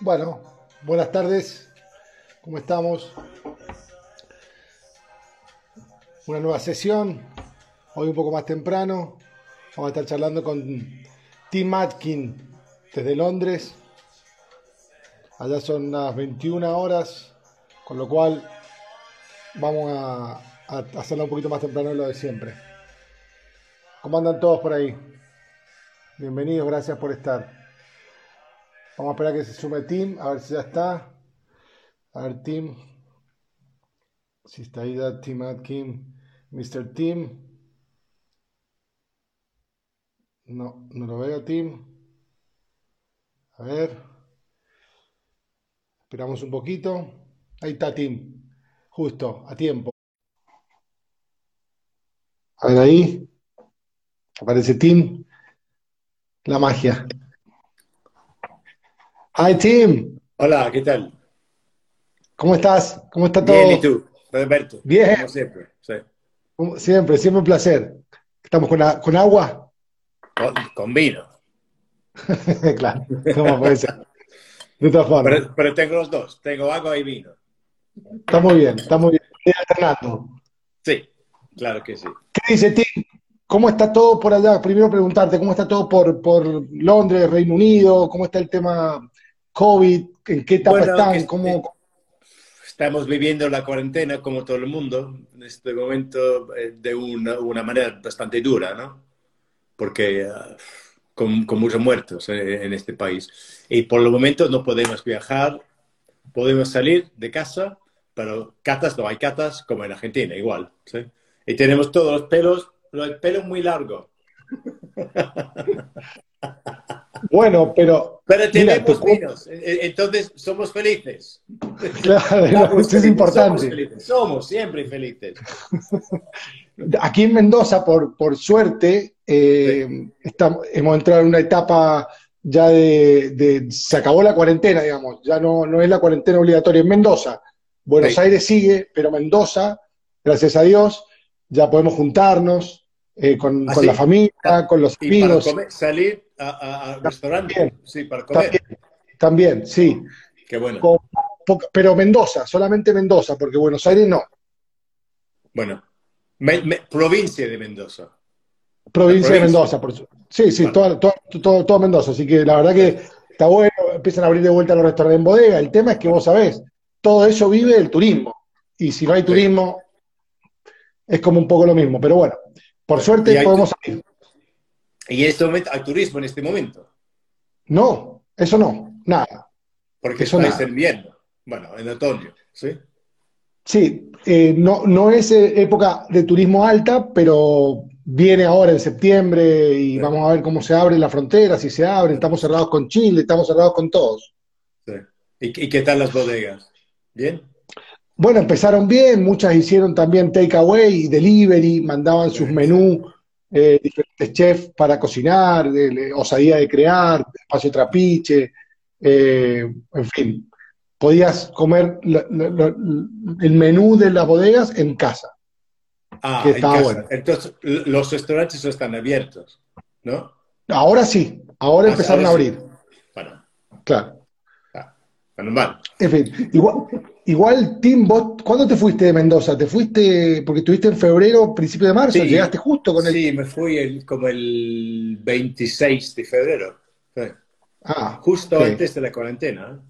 Bueno, buenas tardes. ¿Cómo estamos? Una nueva sesión. Hoy un poco más temprano. Vamos a estar charlando con Tim Atkin desde Londres. Allá son las 21 horas, con lo cual vamos a, a hacerlo un poquito más temprano de lo de siempre. ¿Cómo andan todos por ahí? Bienvenidos, gracias por estar. Vamos a esperar que se sume Tim, a ver si ya está. A ver, Tim. Si está ahí, Tim Atkin. Mr. Tim. No, no lo veo, Tim. A ver. Esperamos un poquito. Ahí está Tim. Justo, a tiempo. A ver ahí. Aparece Tim. La magia. Hi Tim, Hola, ¿qué tal? ¿cómo estás? ¿Cómo está todo? Bien, ¿y tú? Roberto. Bien. Como siempre. Sí. Como Siempre, siempre un placer. ¿Estamos con, a- con agua? Con, con vino. claro, ¿cómo puede ser? De todas formas, Pero, pero tengo los dos. Tengo agua y vino. está muy bien, está muy bien. Ir alternando. Sí, claro que sí. ¿Qué dice Tim? ¿Cómo está todo por allá? Primero preguntarte, ¿cómo está todo por, por Londres, Reino Unido? ¿Cómo está el tema COVID? ¿En qué etapa Bueno, están? que- ¿Cómo, Estamos viviendo la cuarentena como todo el mundo en este momento eh, de una, una manera bastante dura, ¿no? Porque ah, con, con muchos muertos eh, en este país. Y por el momento no podemos viajar, podemos salir de casa, pero catas no hay catas como en Argentina, igual. ¿sí? Y tenemos todos los pelos, el pelo muy largo. Bueno, pero Pero Mira, tenemos te- vinos, e- e- entonces somos felices. claro, es Somos, importante. felices, somos siempre felices. Aquí en Mendoza, por, por suerte, eh, estamos, hemos entrado en una etapa ya de, de- se acabó la cuarentena, digamos, ya no, no es la cuarentena obligatoria en Mendoza. Buenos Sí. Aires sigue, pero Mendoza, gracias a Dios, ya podemos juntarnos eh, con, Ah, con la familia, con los Y para amigos. comer, salir a, a, a restaurantes. También. Sí, para comer. También, también, sí. Qué bueno. Con pero Mendoza, solamente Mendoza, porque Buenos Aires no. Bueno, Me- me- provincia de Mendoza. Provincia de. Mendoza, por Sí, sí, todo, todo, todo, todo Mendoza. Así que la verdad que está bueno, empiezan a abrir de vuelta los restaurantes en bodega. El tema es que vos sabés, todo eso vive del turismo. Y si no hay turismo, es como un poco lo mismo. Pero bueno, por suerte hay- podemos salir. Y en este momento hay turismo en este momento. No, eso no, nada. Porque Eso nada. en invierno. Bueno, en otoño. ¿sí? Sí, eh, no, no es eh, época de turismo alta, pero viene ahora en septiembre y Sí. vamos a ver cómo se abren las fronteras, si se abren. Estamos cerrados con Chile, estamos cerrados con todos. sí. ¿Y, y qué tal las bodegas? ¿Bien? Bueno, empezaron bien, muchas hicieron también takeaway y delivery, mandaban sus menús, eh, diferentes chefs para cocinar, de, de- osadía de crear, espacio trapiche, eh, en fin, podías comer el menú de las bodegas en casa. Ah, Que en estaba casa. bueno. Entonces, los restaurantes no están abiertos, ¿no? Ahora sí, ahora Ah, empezaron a sí. abrir, Bueno, claro. ah, menos mal. En fin, igual, igual Tim, vos, ¿cuándo te fuiste de Mendoza? ¿Te fuiste, porque estuviste en febrero, principio de marzo, Sí. llegaste justo con el... Sí, me fui el- como el 26 de febrero. Sí. Ah, Justo sí. antes de la cuarentena. ¿eh?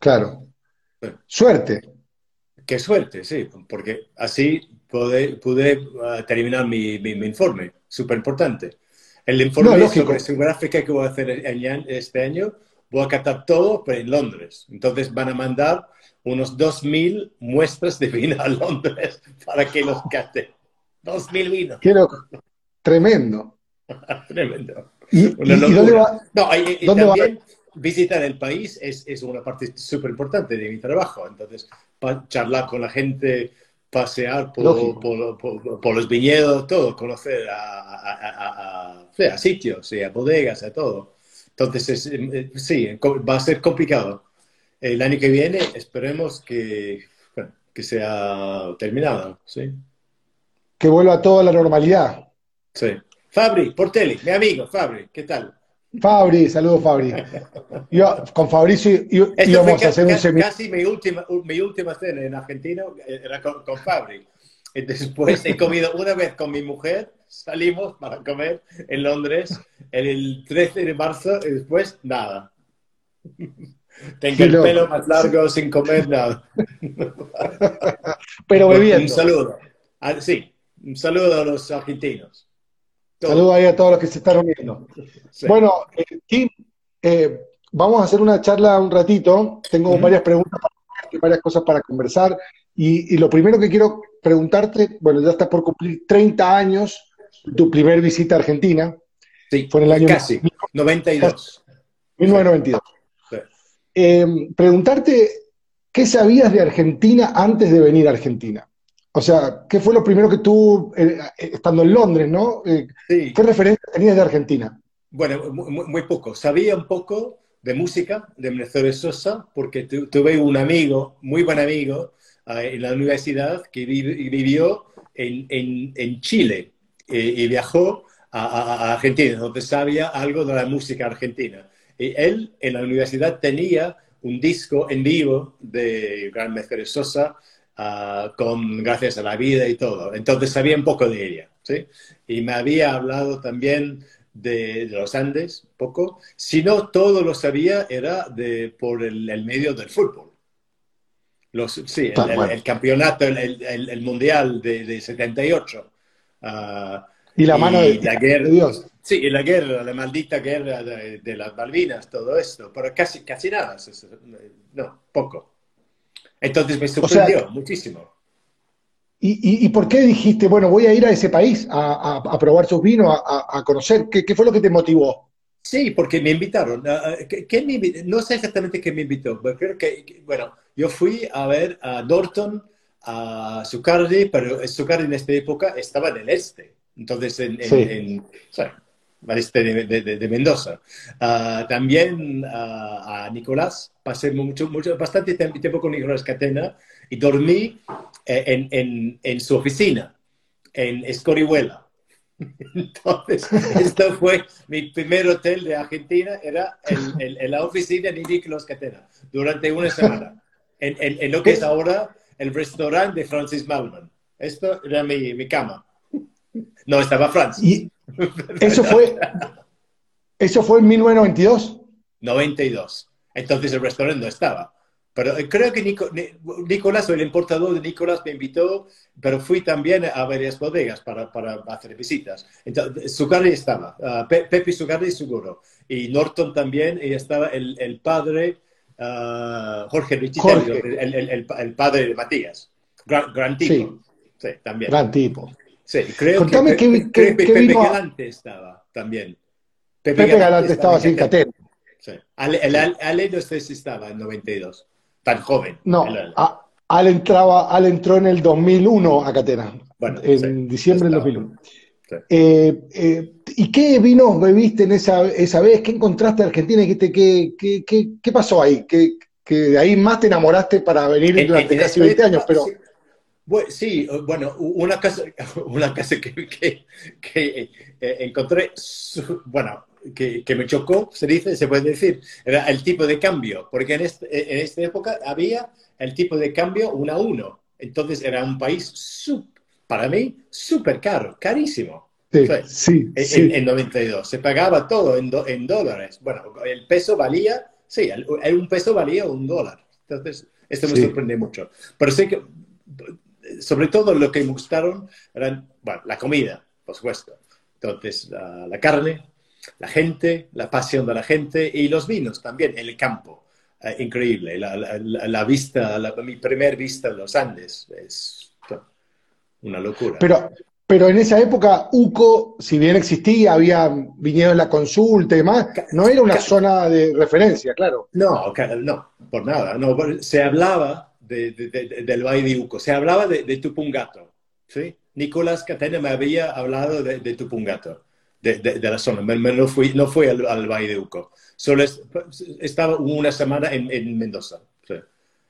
claro. Suerte. Qué suerte, sí, porque así pude, pude ah, terminar mi, mi- mi informe, súper importante. El informe No, sobre Sudáfrica que voy a hacer este año, voy a catar todo, pero en Londres. Entonces van a mandar unos 2.000 muestras de vino a Londres para que los cate. 2.000 vinos. Loco. Tremendo. Tremendo. ¿Y, Una y- y locura. dónde va? No, y, y ¿Dónde va? también visitar el país es, es una parte súper importante de mi trabajo. Entonces, charlar con la gente, pasear por, Lógico. por, por- por los viñedos, todo, conocer a, a- a- sitios, a bodegas, a todo. Entonces, es, eh, sí, va a ser complicado. El año que viene esperemos que, que sea terminado, ¿sí? Que vuelva todo a la normalidad. Sí. Fabri, Portelli, mi amigo, Fabri, ¿qué tal? Fabri, saludos Fabri. Yo con Fabricio íbamos a hacer un seminario. Casi mi última, mi última cena en Argentina era con, con Fabri. Y después he comido una vez con mi mujer, salimos para comer en Londres el 13 de marzo y después nada. Tengo el pelo más largo sin comer nada. Pero bebiendo. Un saludo. Ah, sí, un saludo a los argentinos. Saludos ahí a todos los que se están viendo. Bueno, eh, Kim, eh, vamos a hacer una charla un ratito. Tengo varias preguntas, varias cosas para conversar. Y, lo primero que quiero preguntarte, bueno, ya estás por cumplir 30 años tu primer visita a Argentina. Sí, fue en el año casi, 92. 1992. Eh, preguntarte, ¿qué sabías de Argentina antes de venir a Argentina? O sea, ¿qué fue lo primero que tú, eh, estando en Londres, ¿no? Eh, ¿Qué referencias tenías de Argentina? Bueno, muy, poco. Sabía un poco de música de Mercedes Sosa, porque tuve un amigo, muy buen amigo, en la universidad que vivió en, Chile y viajó a, a, Argentina, donde sabía algo de la música argentina. Y él en la universidad tenía un disco en vivo de Gran Mercedes Sosa ah, con Gracias a la Vida y todo. Entonces sabía un poco de ella. ¿sí? Y me había hablado también de, los Andes, poco. Si no, todo lo sabía era de, por el, medio del fútbol. Los, sí, el, campeonato, el, mundial de, de 78. Y la mano de, la guerra, de Dios. Sí, la guerra, la maldita guerra de, las Malvinas, todo esto, pero casi, casi nada, no, poco. Entonces me sorprendió muchísimo. ¿y, y, por qué dijiste, bueno, voy a ir a ese país a, probar sus vinos, a, conocer? ¿Qué, fue lo que te motivó? Sí, porque me invitaron. no sé exactamente qué me invitó, pero creo que, bueno, yo fui a ver a Dorton, a Zucardi, pero Zucardi en esta época estaba en el este. Entonces, en, en, de, Mendoza. Ah, también ah, a Nicolás, pasé mucho, mucho, bastante tiempo con Nicolás Catena y dormí eh, en, su oficina, en Escorihuela. Entonces, esto fue mi primer hotel de Argentina, era en, la oficina de Nicolás Catena, durante una semana, en, lo que es ahora el restaurante de Francis Malman. Esto era mi, mi cama. No, estaba Francis. Eso fue, eso fue en 1992. 92. Entonces el restaurante no estaba. Pero eh, creo que Nicolás, o el importador de Nicolás, me invitó, pero fui también a varias bodegas para, para hacer visitas. Entonces, Zucardi estaba, uh, Pepe Zucardi seguro, y Norton también, y estaba el, el padre uh, Jorge Richitelli, el, el, el, padre de Matías. Gran, tipo. Sí. también. Gran tipo. Sí, creo que, Pepe Galante estaba también. Pepe, Galante, estaba sin catena. Sí. Ale, el, Ale, no sé si estaba en 92, tan joven. No, Al, entraba, Al entró en el 2001 a Catena, bueno, en diciembre del 2001. Eh, eh, ¿Y qué vinos bebiste en esa, esa vez? ¿Qué encontraste en Argentina? ¿Qué, qué, qué, qué pasó ahí? ¿Qué, que de ahí más te enamoraste para venir durante casi 20 años, pero... Sí, bueno, una casa, una casa que, que, que eh, encontré, bueno, que, que, me chocó, se dice, se puede decir, era el tipo de cambio, porque en, este, en esta época había el tipo de cambio uno a uno. Entonces era un país, para mí, súper caro, carísimo. Sí, sí, en, sí. En, 92. Se pagaba todo en, en dólares. Bueno, el peso valía, sí, un peso valía un dólar. Entonces, esto me sorprende mucho. Pero sé que sobre todo lo que me gustaron eran, bueno, la comida, por supuesto. Entonces, la, carne, la gente, la pasión de la gente y los vinos también, el campo. Eh, increíble. La, vista, mi primer vista de los Andes es una locura. Pero, pero en esa época, UCO, si bien existía, había vinido en la consulta y demás, no era una zona de referencia, claro. No, no, por nada. No, se hablaba del Valle de Uco. Se hablaba de, Tupungato. ¿sí? Nicolás Catena me había hablado de, Tupungato, de, la zona. no fui, no fui al, Valle de Uco. Solo estaba una semana en, Mendoza.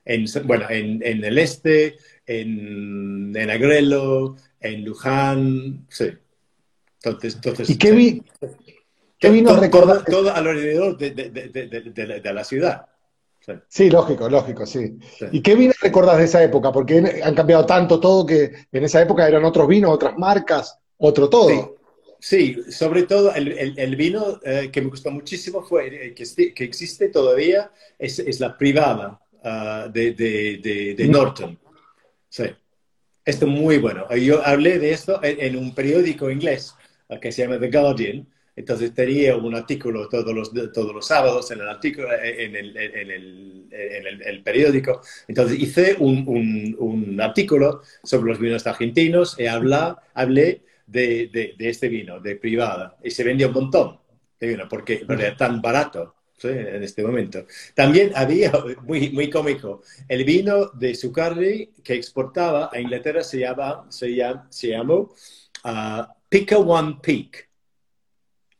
En, bueno, en, el este, en, en Agrelo, en Luján, sí. Entonces, entonces, ¿Y qué, vi, ¿Qué vino todo, todo, alrededor de, de, de, de la ciudad. Sí. lógico, lógico, sí. ¿Y qué vino recordás de esa época? Porque han cambiado tanto todo que en esa época eran otros vinos, otras marcas, otro todo. Sí, sobre todo el, el, vino eh, que me gustó muchísimo fue eh, que, que existe todavía, es, es la privada uh, de, de, de, Norton. Sí. Esto es muy bueno. Yo hablé de esto en, en un periódico inglés uh, que se llama The Guardian, entonces tenía un artículo todos los, todos los sábados en el, artículo, en el, en el, en el, periódico. Entonces hice un, un, un, artículo sobre los vinos argentinos y habla, hablé de, de, de, este vino, de privada. Y se vendía un montón de vino porque era tan barato. en este momento. También había, muy, muy cómico, el vino de Zuccardi que exportaba a Inglaterra se, llama, se, llama, se llamó uh, Pica One Peak.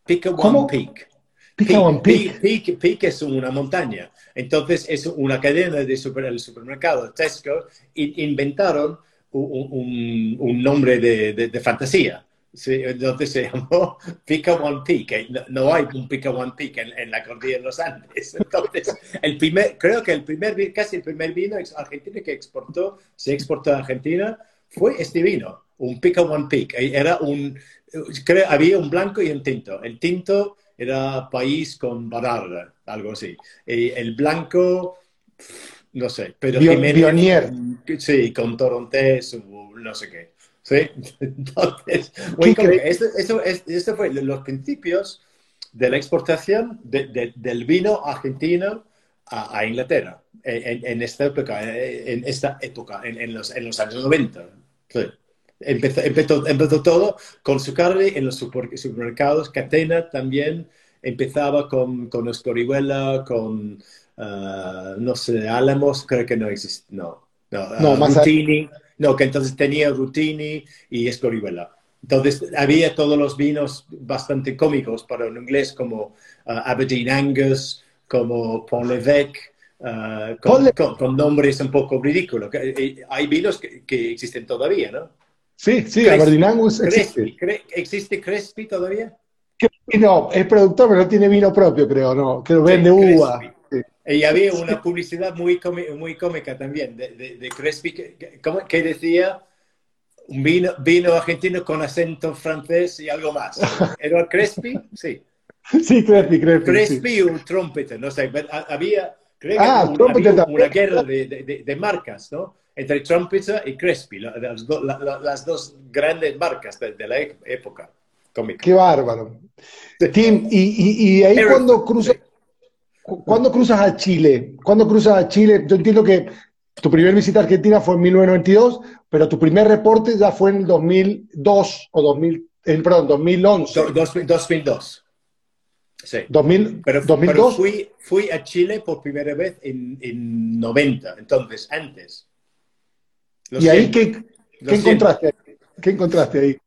Pica One Peak. Pica One Peak. Peak. es una montaña. Entonces es una cadena de super, supermercado, Tesco, inventaron un, un, nombre de, de, fantasía. Sí, entonces se llamó Pica One Peak. No, hay un Pica One Peak en, la cordillera de los Andes. Entonces, el primer, creo que el primer, casi el primer vino argentino que exportó, se exportó a Argentina, fue este vino, un Pica One Peak. Era un, creo, había un blanco y un tinto. El tinto era país con Bararda, algo así. Y el blanco, no sé, pero Bionier. Sí, con Torontés, no sé qué. ¿Sí? Entonces, eso, eso, fue los principios de la exportación del vino argentino a, Inglaterra en, esta época, en esta época, en, los, en los años 90. Sí. Empezó, empezó, todo con su carne en los supermercados. Catena también empezaba con, con Escorihuela, con, uh, no sé, Álamos, creo que no existe, no. No, no, uh, Rutini, no, que entonces tenía Rutini y Escorihuela. Entonces había todos los vinos bastante cómicos para un inglés como uh, Aberdeen Angus, como Pont l'Évêque, con, con, nombres un poco ridículos. Hay vinos que, que existen todavía, ¿no? Sí, sí, Crespi, existe. ¿Existe Crespi todavía? No, es productor, pero no tiene vino propio, creo, ¿no? Que vende uva. Y había una publicidad muy, muy cómica también de, de, Crespi que, que, decía un vino, vino argentino con acento francés y algo más. ¿Era Crespi? Sí. Sí, Crespi, Crespi. Crespi sí. un trompeter, no sé, había, ah, había una guerra de, de, marcas, ¿no? entre Trumpeter y Crespi, las, dos grandes marcas de, la época cómica. Qué bárbaro. Tim, y, ahí cuando cruzas, cuando cruzas a Chile, cuando cruzas a Chile, yo entiendo que tu primer visita a Argentina fue en 1992, pero tu primer reporte ya fue en el 2002 o 2000, eh, perdón, 2011. 2002. Sí. 2000, pero, 2002. fui, fui, a Chile por primera vez en, en 90, entonces antes. ¿Y ahí qué, encontraste? ¿Qué encontraste ahí?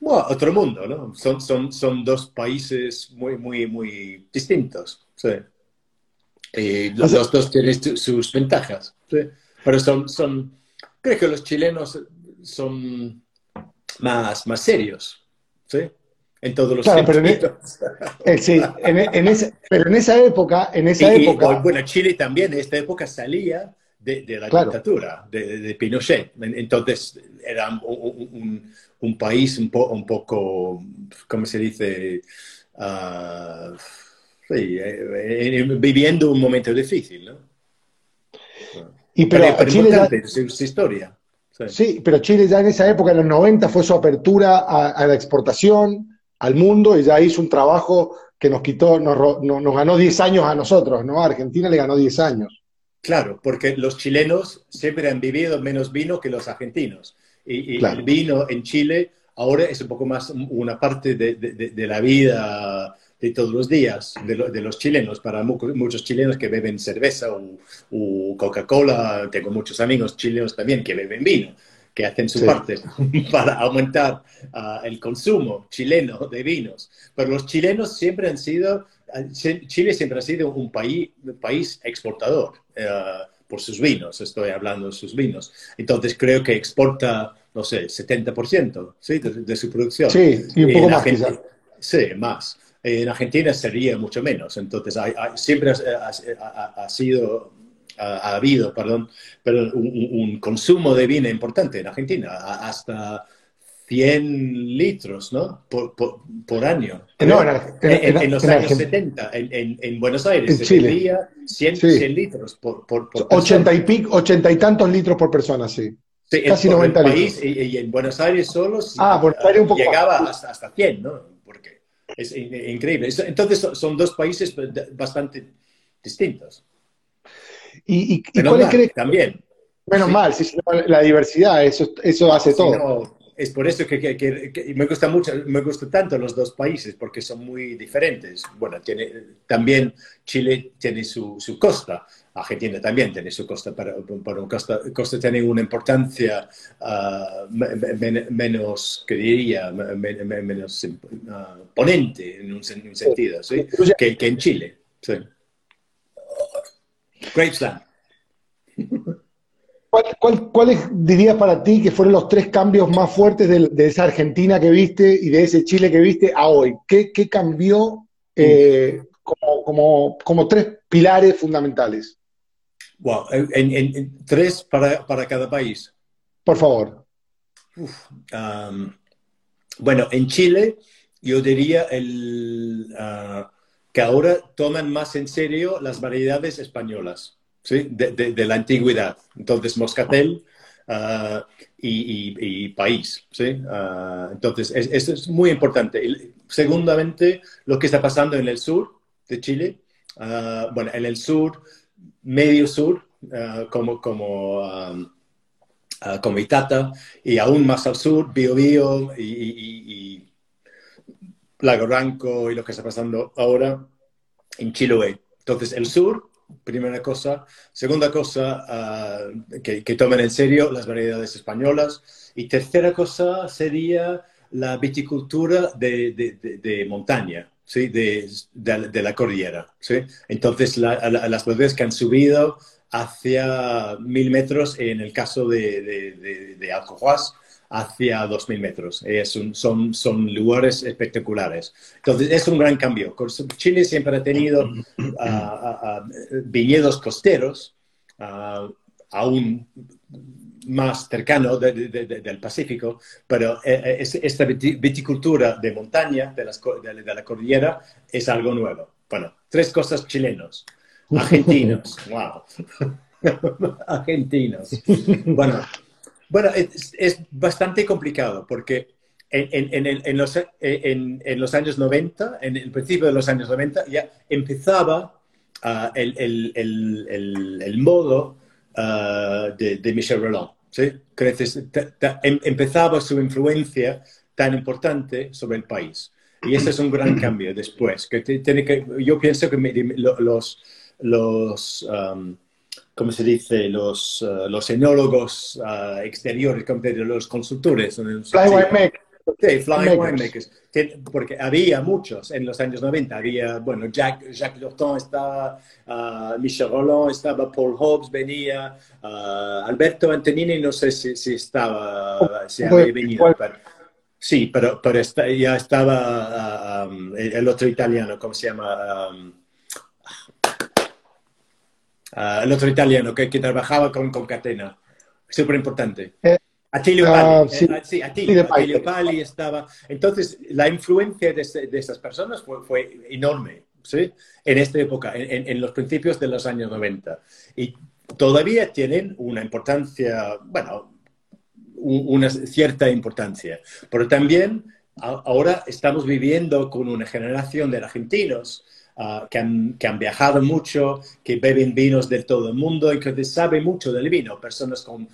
Bueno, otro mundo, ¿no? Son, son, son dos países muy, muy, muy distintos. Sí. Y los, dos tienen sus ventajas. ¿sí? Pero son, son, creo que los chilenos son más, más serios. ¿sí? En todos los claro, pero, en, e, eh, sí, en, en pero en esa época, en esa época. bueno, Chile también en esta época salía de, la dictadura de, Pinochet. Entonces era un, un, país un, un, poco, ¿cómo se dice? Uh, sí, eh, eh, viviendo un momento difícil, ¿no? Y pero, Chile ya, su, historia. Sí. pero Chile ya en esa época, en los 90, fue su apertura a, la exportación al mundo y ya hizo un trabajo que nos quitó, nos, nos ganó 10 años a nosotros, ¿no? A Argentina le ganó 10 años. Claro, porque los chilenos siempre han vivido menos vino que los argentinos. Y, el vino en Chile ahora es un poco más una parte de, la vida de todos los días de, los chilenos. Para muchos chilenos que beben cerveza o, Coca-Cola, tengo muchos amigos chilenos también que beben vino, que hacen su parte para aumentar ah, el consumo chileno de vinos. Pero los chilenos siempre han sido Chile siempre ha sido un país, país exportador eh, por sus vinos, estoy hablando de sus vinos. Entonces creo que exporta, no sé, 70% ¿sí? de, su producción. Sí, y un poco más Sí, más. En Argentina sería mucho menos. Entonces, siempre ha, sido, ha, habido, perdón, pero un, consumo de vino importante en Argentina, hasta 100 litros, ¿no? Por, año. No, en, los años 70, en, Buenos Aires, se Chile. 100, litros por, por, 80 y, pico, 80 y tantos litros por persona, sí. Casi 90 país, y, en Buenos Aires solo ah, Aires un poco llegaba hasta, hasta 100, ¿no? Es increíble. Entonces son dos países bastante distintos. ¿Y, y, cuál crees? También. Menos mal, la diversidad, eso, eso hace todo. es por eso que, me gusta mucho, me gusta tanto los dos países, porque son muy diferentes. Bueno, tiene, también Chile tiene su, su costa, Argentina también tiene su costa, pero, pero costa, costa tiene una importancia uh, menos, que diría, menos uh, ponente en un, sentido, ¿sí? Que, que, en Chile. Sí. Great Slam. ¿Cuál, cuál, dirías para ti que fueron los tres cambios más fuertes de, de, esa Argentina que viste y de ese Chile que viste a hoy? ¿Qué, qué cambió eh, como, como, como tres pilares fundamentales? Wow, en, tres para, para, cada país. Por favor. bueno, en Chile yo diría el, ah, que ahora toman más en serio las variedades españolas ¿sí? de, la antigüedad. Entonces, Moscatel ah, y, país. ¿sí? Ah, entonces, eso es muy importante. Y, segundamente, lo que está pasando en el sur de Chile. bueno, en el sur medio sur, uh, como, como, um, uh, como Itata, y aún más al sur, Biobío y, y, y, Lago Ranco y lo que está pasando ahora en Chiloé. Entonces, el sur, primera cosa. Segunda cosa, uh, que, que tomen en serio las variedades españolas. Y tercera cosa sería la viticultura de, de, de montaña. ¿sí? de, de, la cordillera. ¿sí? Entonces, las bodegas que han subido hacia mil metros, en el caso de, de, de Alcojuas, hacia dos mil metros. Es son, son lugares espectaculares. Entonces, es un gran cambio. Chile siempre ha tenido viñedos costeros, aún más cercano del Pacífico, pero eh, eh, esta viticultura de montaña, de, de, la cordillera, es algo nuevo. Bueno, tres cosas chilenos. Argentinos, wow. Argentinos. Bueno, bueno es, bastante complicado porque en, en, los, en, los, años 90, en el principio de los años 90, ya empezaba ah, el, el, el, modo uh, de, de, Michel Roland. ¿sí? Em, empezaba su influencia tan importante sobre el país. Y ese es un gran cambio después. Que tiene que, yo pienso que los, los um, ¿cómo se dice? Los, uh, los enólogos uh, exteriores, los consultores. Sí, Flying Winemakers. Porque había muchos en los años 90. Había, bueno, Jack, Jacques Lurton estaba, uh, Michel Roland estaba, Paul Hobbs venía, uh, Alberto Antonini no sé si, si estaba, si había venido. Pero, sí, pero, pero ya estaba uh, um, el, otro italiano, ¿cómo se llama? Um, el otro italiano que, que trabajaba con, con Catena. Súper importante. Eh, Atilio ah, Pali, eh, sí, Atilio, Pali estaba. Entonces, la influencia de, de estas personas fue, fue, enorme, ¿sí? En esta época, en, en, los principios de los años 90. Y todavía tienen una importancia, bueno, una cierta importancia. Pero también ahora estamos viviendo con una generación de argentinos Ah, que, han, viajado mucho, que beben vinos de todo el mundo y que saben mucho del vino. Personas como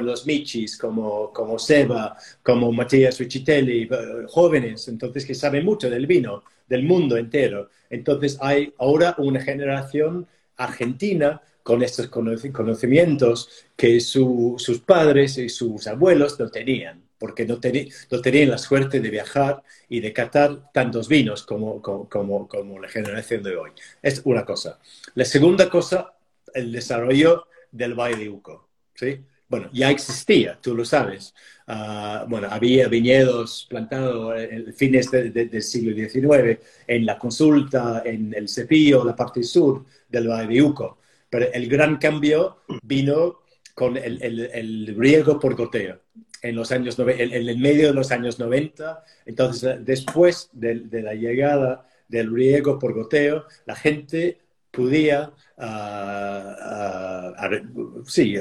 los Michis, como, como Seba, como Matías Riccitelli, eh, jóvenes, entonces que saben mucho del vino, del mundo entero. Entonces hay ahora una generación argentina con estos conocimientos que sus padres y sus abuelos no tenían porque no, tenían la suerte de viajar y de catar tantos vinos como, como, como, la generación de hoy. Es una cosa. La segunda cosa, el desarrollo del Valle de Uco. ¿sí? bueno, ya existía, tú lo sabes. Ah, bueno, había viñedos plantados en fines del siglo XIX, en la consulta, en el Cepillo, la parte sur del Valle de Uco. Pero el gran cambio vino con el, el, riego por goteo en los años en, el medio de los años 90. Entonces, después de, de la llegada del riego por goteo, la gente podía, sí,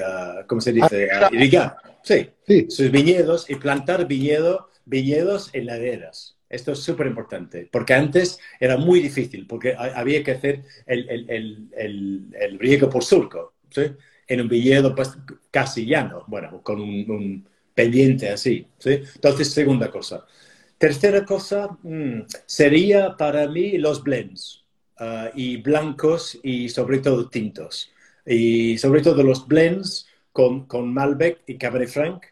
¿cómo se dice? irrigar, sí, sus viñedos y plantar viñedo, viñedos en laderas. Esto es súper importante, porque antes era muy difícil, porque había que hacer el, el, riego por surco, ¿sí? en un viñedo pues, casi llano, bueno, con un, pendiente así. ¿sí? Entonces, segunda cosa. Tercera cosa mm, sería para mí los blends. Ah, y blancos y sobre todo tintos. Y sobre todo los blends con, con Malbec y Cabernet Franc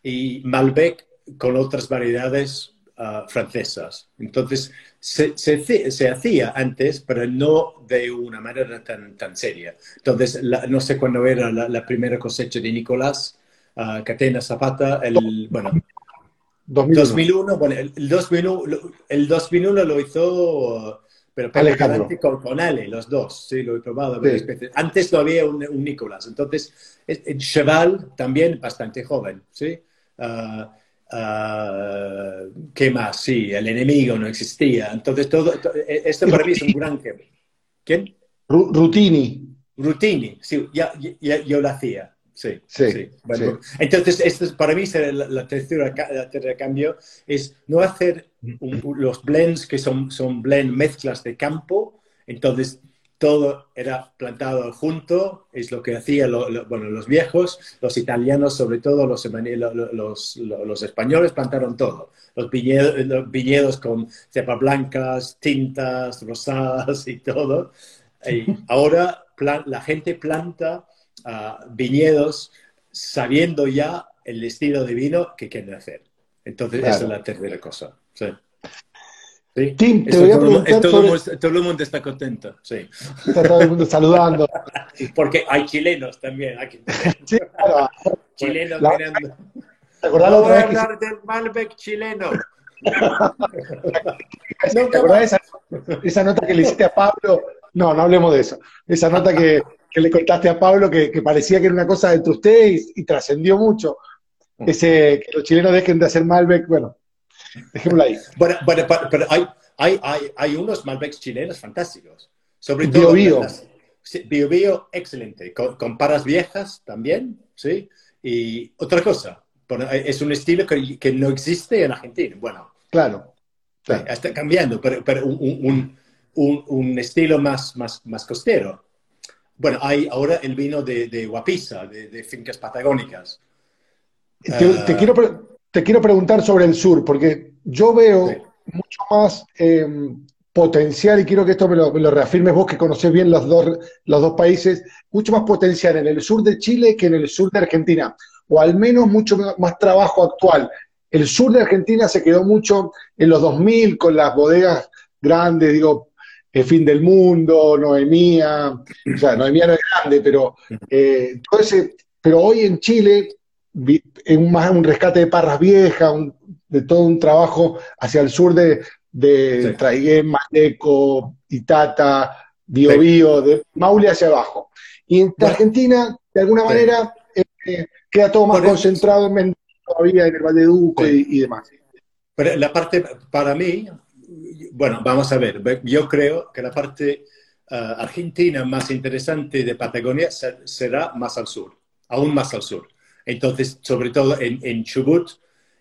y Malbec con otras variedades ah, francesas. Entonces, se, se, hacía antes, pero no de una manera tan, tan seria. Entonces, no sé cuándo era la, primera cosecha de Nicolás, uh, Catena Zapata, el, bueno, 2001. bueno, el, 2001, el 2001 lo hizo pero con, con, Ale, los dos, sí, lo he probado Antes no había un, Nicolás, entonces el Cheval también bastante joven, ¿sí? Ah, ah, ¿Qué más? Sí, el enemigo no existía. Entonces, todo, e, esto para mí es un gran ¿Quién? Rutini. Rutini, sí, ya, ya, yo lo hacía. Sí, sí. Entonces, esto para mí la, tercera, la cambio, es no hacer los blends que son, son blend mezclas de campo, entonces todo era plantado junto, es lo que hacían bueno, los viejos, los italianos sobre todo, los, los, los españoles plantaron todo, los viñedos, viñedos con cepas blancas, tintas, rosadas y todo. Y ahora la gente planta viñedos sabiendo ya el estilo de vino que quieren hacer. Entonces, esa es la tercera cosa. Sí. Tim, te voy a preguntar todo, el mundo está contento, sí. Está todo el mundo saludando. Porque hay chilenos también. Aquí. Sí, claro. Chilenos mirando. ¿Te acordás la otra vez hablar del Malbec chileno. ¿Te acordás esa, esa nota que le hiciste a Pablo? No, no hablemos de eso. Esa nota que, que le contaste a Pablo que, parecía que era una cosa entre ustedes y, trascendió mucho. Mm. Ese, que los chilenos dejen de hacer Malbec, bueno, dejémoslo ahí. Bueno, pero hay, hay, hay, hay, unos Malbecs chilenos fantásticos. Sobre todo. Bio Bio. bio, excelente. Con, paras viejas también, ¿sí? Y otra cosa, es un estilo que, que no existe en Argentina. Bueno. Claro. Está cambiando, pero, pero un, un, un, estilo más, más, más costero. Bueno, hay ahora el vino de, de Guapisa, de, fincas patagónicas. Te, ah. quiero, te quiero preguntar sobre el sur, porque yo veo mucho más em, potencial, y quiero que esto me lo, reafirmes vos, que conocés bien los dos, los dos países, mucho más potencial en el sur de Chile que en el sur de Argentina, o al menos mucho más trabajo actual. El sur de Argentina se quedó mucho en los 2000 con las bodegas grandes, digo, el fin del mundo, Noemía, o sea, Noemía no es grande, pero eh, todo ese, pero hoy en Chile es más un rescate de parras viejas, de todo un trabajo hacia el sur de, de Traiguén, Maleco, Itata, Biobío, de Maule hacia abajo. Y en Argentina, de alguna manera, eh, queda todo más concentrado en todavía en el Valle de y, y demás. Pero la parte, para mí, bueno, vamos a ver, yo creo que la parte eh, argentina más interesante de Patagonia será más al sur, aún más al sur. Entonces, sobre todo en, Chubut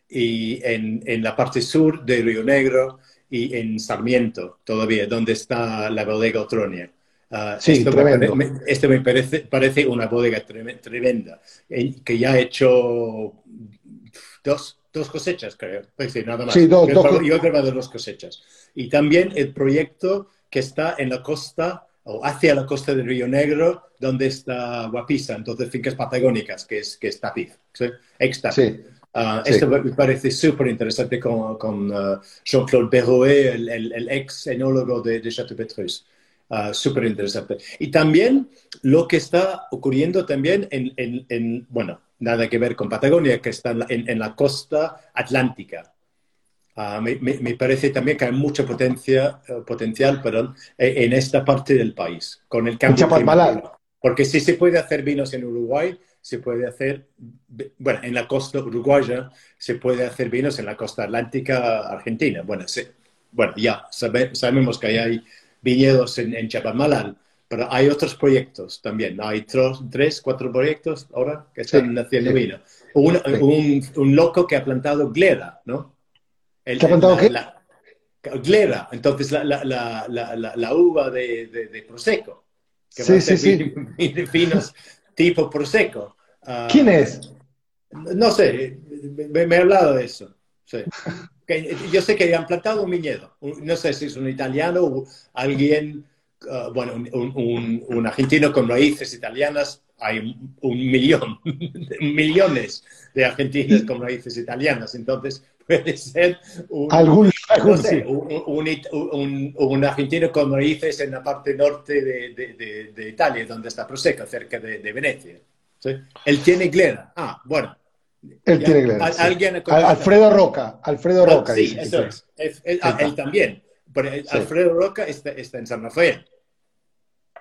y en, la parte sur de Río Negro y en Sarmiento, todavía, donde está la bodega Otronia. Uh, sí, esto, Me, esto me parece, parece una bodega tremenda, que ya ha hecho dos, dos cosechas, creo. Sí, nada más. Sí, dos, yo he grabado dos cosechas. Y también el proyecto que está en la costa o hacia la costa de Río Negro, donde está Guapisa, entonces fincas patagónicas, que es, que es Tapiz, ¿sí? Ah, esto me parece súper interesante con, con uh, Jean-Claude Berrouet, el, el, ex enólogo de, de Chateau Petrus. Uh, súper interesante. Y también lo que está ocurriendo también en, en, en, bueno, nada que ver con Patagonia, que está en, la costa atlántica. Ah, me, parece también que hay mucha potencia, eh, potencial perdón, e, en esta parte del país, con el cambio climático. Porque si se puede hacer vinos en Uruguay, se puede hacer, bueno, en la costa uruguaya se puede hacer vinos en la costa atlántica argentina. Bueno, bueno ya sabemos que hay viñedos en, en pero hay otros proyectos también. Hay tres, cuatro proyectos ahora que están haciendo vino. Un, un, loco que ha plantado glera, ¿no? El, ¿Qué ha plantado qué? glera, entonces la, la, la, la uva de, de, Prosecco. Que sí, sí, sí. Vinos tipo Prosecco. Ah, ¿Quién es? No sé, me, ha hablado de eso. yo sé que han plantado un viñedo. No sé si es un italiano o alguien Ah, bueno, un, argentino con raíces italianas, hay un, millón, millones de argentinos con raíces italianas, entonces puede ser un, un, argentino con raíces en la parte norte de, Italia, donde está Prosecco, cerca de, Venecia. Él tiene glera. Ah, bueno. Él tiene glera. Alfredo Roca. Alfredo ah, Roca. sí, eso es. Ah, él también. Alfredo Roca está, en San Rafael.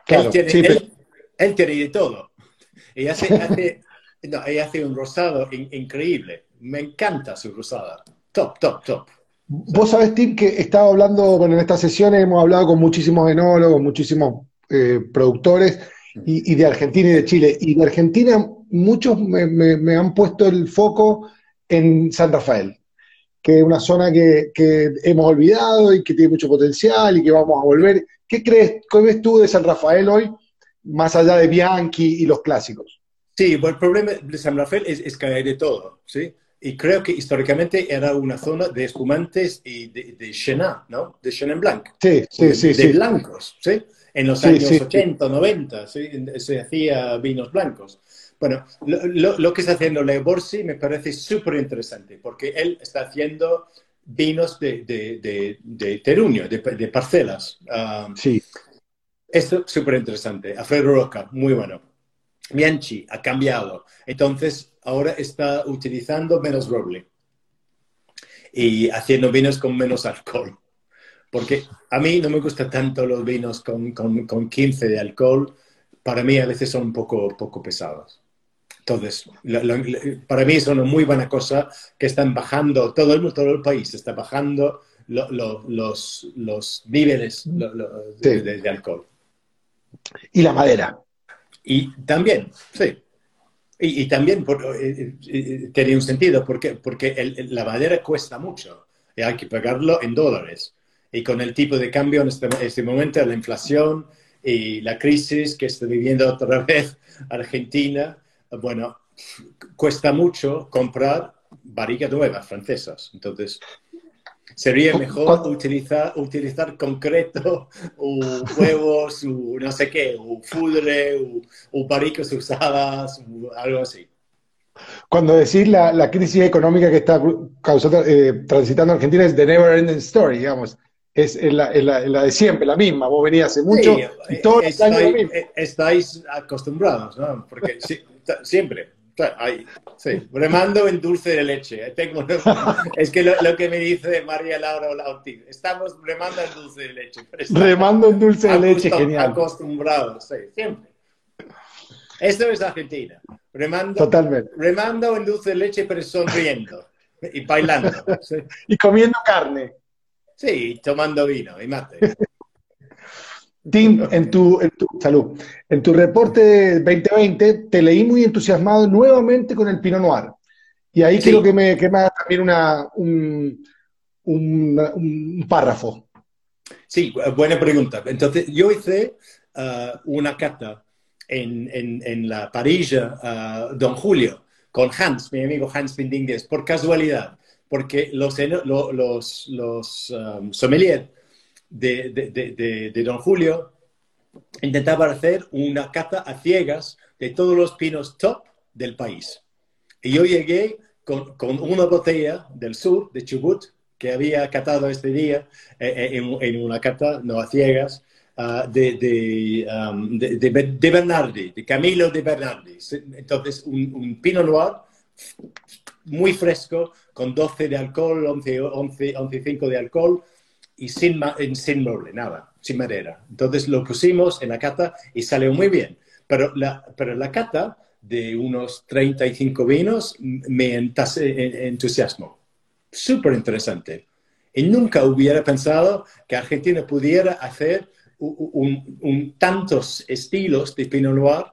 él, tiene, de todo. Y hace, hace, un rosado increíble. Me encanta su rosada. Top, top, top. Vos sabés, Tim, que estaba hablando, bueno, en estas sesiones hemos hablado con muchísimos enólogos, muchísimos eh, productores, y, de Argentina y de Chile. Y de Argentina, muchos me han puesto el foco en San Rafael que es una zona que, hemos olvidado y que tiene mucho potencial y que vamos a volver. ¿Qué crees, qué ves tú de San Rafael hoy, más allá de Bianchi y los clásicos? Sí, el problema de San Rafael es, que hay de todo, ¿sí? Y creo que históricamente era una zona de espumantes y de, de Chenin, ¿no? De Chenin Blanc. Sí, sí, sí. De blancos, ¿sí? En los años 80, 90, ¿sí? se hacía vinos blancos. Bueno, lo, que está haciendo Le Borsi me parece súper interesante porque él está haciendo vinos de, de, de, terruño, de, parcelas. Um, sí. Esto es súper interesante. Alfredo Roca, muy bueno. Bianchi ha cambiado. Entonces, ahora está utilizando menos roble y haciendo vinos con menos alcohol. Porque a mí no me gustan tanto los vinos con, con, con 15 de alcohol. Para mí a veces son un poco, poco pesados. Entonces, para mí es una muy buena cosa que están bajando, todo el, todo el país está bajando los, los, niveles de, alcohol. Y la madera. Y también, sí. Y, también por, eh, eh, tiene un sentido, porque, porque la madera cuesta mucho y hay que pagarlo en dólares. Y con el tipo de cambio en este, este momento, la inflación y la crisis que está viviendo otra vez Argentina, bueno, cuesta mucho comprar barrigas nuevas francesas. Entonces, sería mejor utilizar, utilizar concreto, o huevos, o no sé qué, o fudre, o, barricas usadas, o algo así. Cuando decís la, crisis económica que está causando, eh, transitando Argentina es the never ending story, digamos. Es la, de siempre, la misma. Vos venís hace mucho y todos estáis, estáis acostumbrados, ¿no? Porque siempre. Sí, remando en dulce de leche. Tengo, es que lo, que me dice María Laura Lauti, estamos remando en dulce de leche. Remando en dulce de leche, genial. Acostumbrados, sí, siempre. Esto es Argentina. Remando, Totalmente. Remando en dulce de leche, pero sonriendo y bailando. y comiendo carne. Sí, tomando vino y mate. Tim, en tu, salud, en tu reporte 2020 te leí muy entusiasmado nuevamente con el Pinot Noir. Y ahí quiero que me, que hagas también una, un, un, párrafo. Sí, buena pregunta. Entonces, yo hice uh, una cata en, en, la parilla uh, Don Julio con Hans, mi amigo Hans Pindingues, por casualidad, porque los, los, los um, sommeliers de, de, Don Julio, intentaba hacer una caza a ciegas de todos los pinos top del país. Y yo llegué con, una botella del sur, de Chubut, que había catado este día eh, eh, en, una cata, no a ciegas, ah, de, um, de, de, Bernardi, de Camilo de Bernardi. Entonces, un, un Pinot Noir muy fresco, con 12 de alcohol, 11, 11, 11 de alcohol y sin, sin roble, nada, sin madera. Entonces lo pusimos en la cata y salió muy bien. Pero la, pero la cata de unos 35 vinos me entusiasmó. Súper interesante. Y nunca hubiera pensado que Argentina pudiera hacer un, tantos estilos de Pinot Noir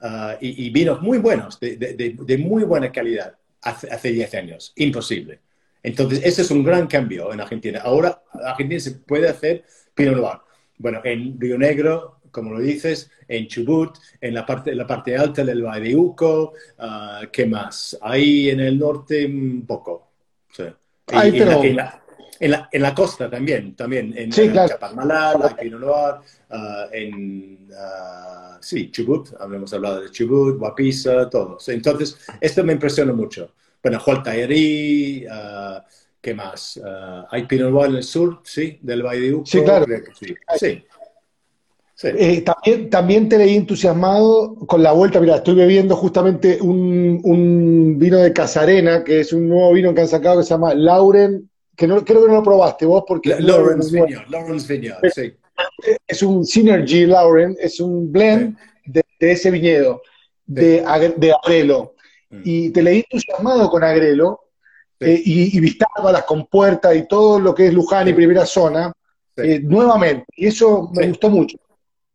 ah, y, vinos muy buenos, de, de, muy buena calidad, hace 10 años. Imposible. Entonces, ese es un gran cambio en Argentina. Ahora, Argentina se puede hacer Pinot Noir. Bueno, en Río Negro, como lo dices, en Chubut, en la parte, la parte alta del Valle de Uco, uh, ¿qué más? Ahí en el norte, un poco. Sí. en, la, en, la, costa también, también en, sí, claro. Chaparmalal, Pinot Noir, uh, en uh, sí, Chubut, habremos hablado de Chubut, Guapisa, todos. Entonces, esto me impresiona mucho bueno, Jualtayerí, uh, ¿qué más? Uh, ¿Hay Pinot Noir en el sur? Sí, del Valle de Uco. Sí, claro. Sí. sí. Eh, también, también te leí entusiasmado con la vuelta. Mira, estoy bebiendo justamente un, un, vino de Casarena, que es un nuevo vino que han sacado que se llama Lauren, que no, creo que no lo probaste vos porque... Lawrence Vineyard, Lawrence Vineyard, sí. Es un Synergy Lauren, es un blend de, de, ese viñedo, de, de. Mm. Y te leí entusiasmado con Agrelo eh, y, y Vistalba, las compuertas y todo lo que es Luján y primera zona, eh, nuevamente. Y eso me gustó mucho.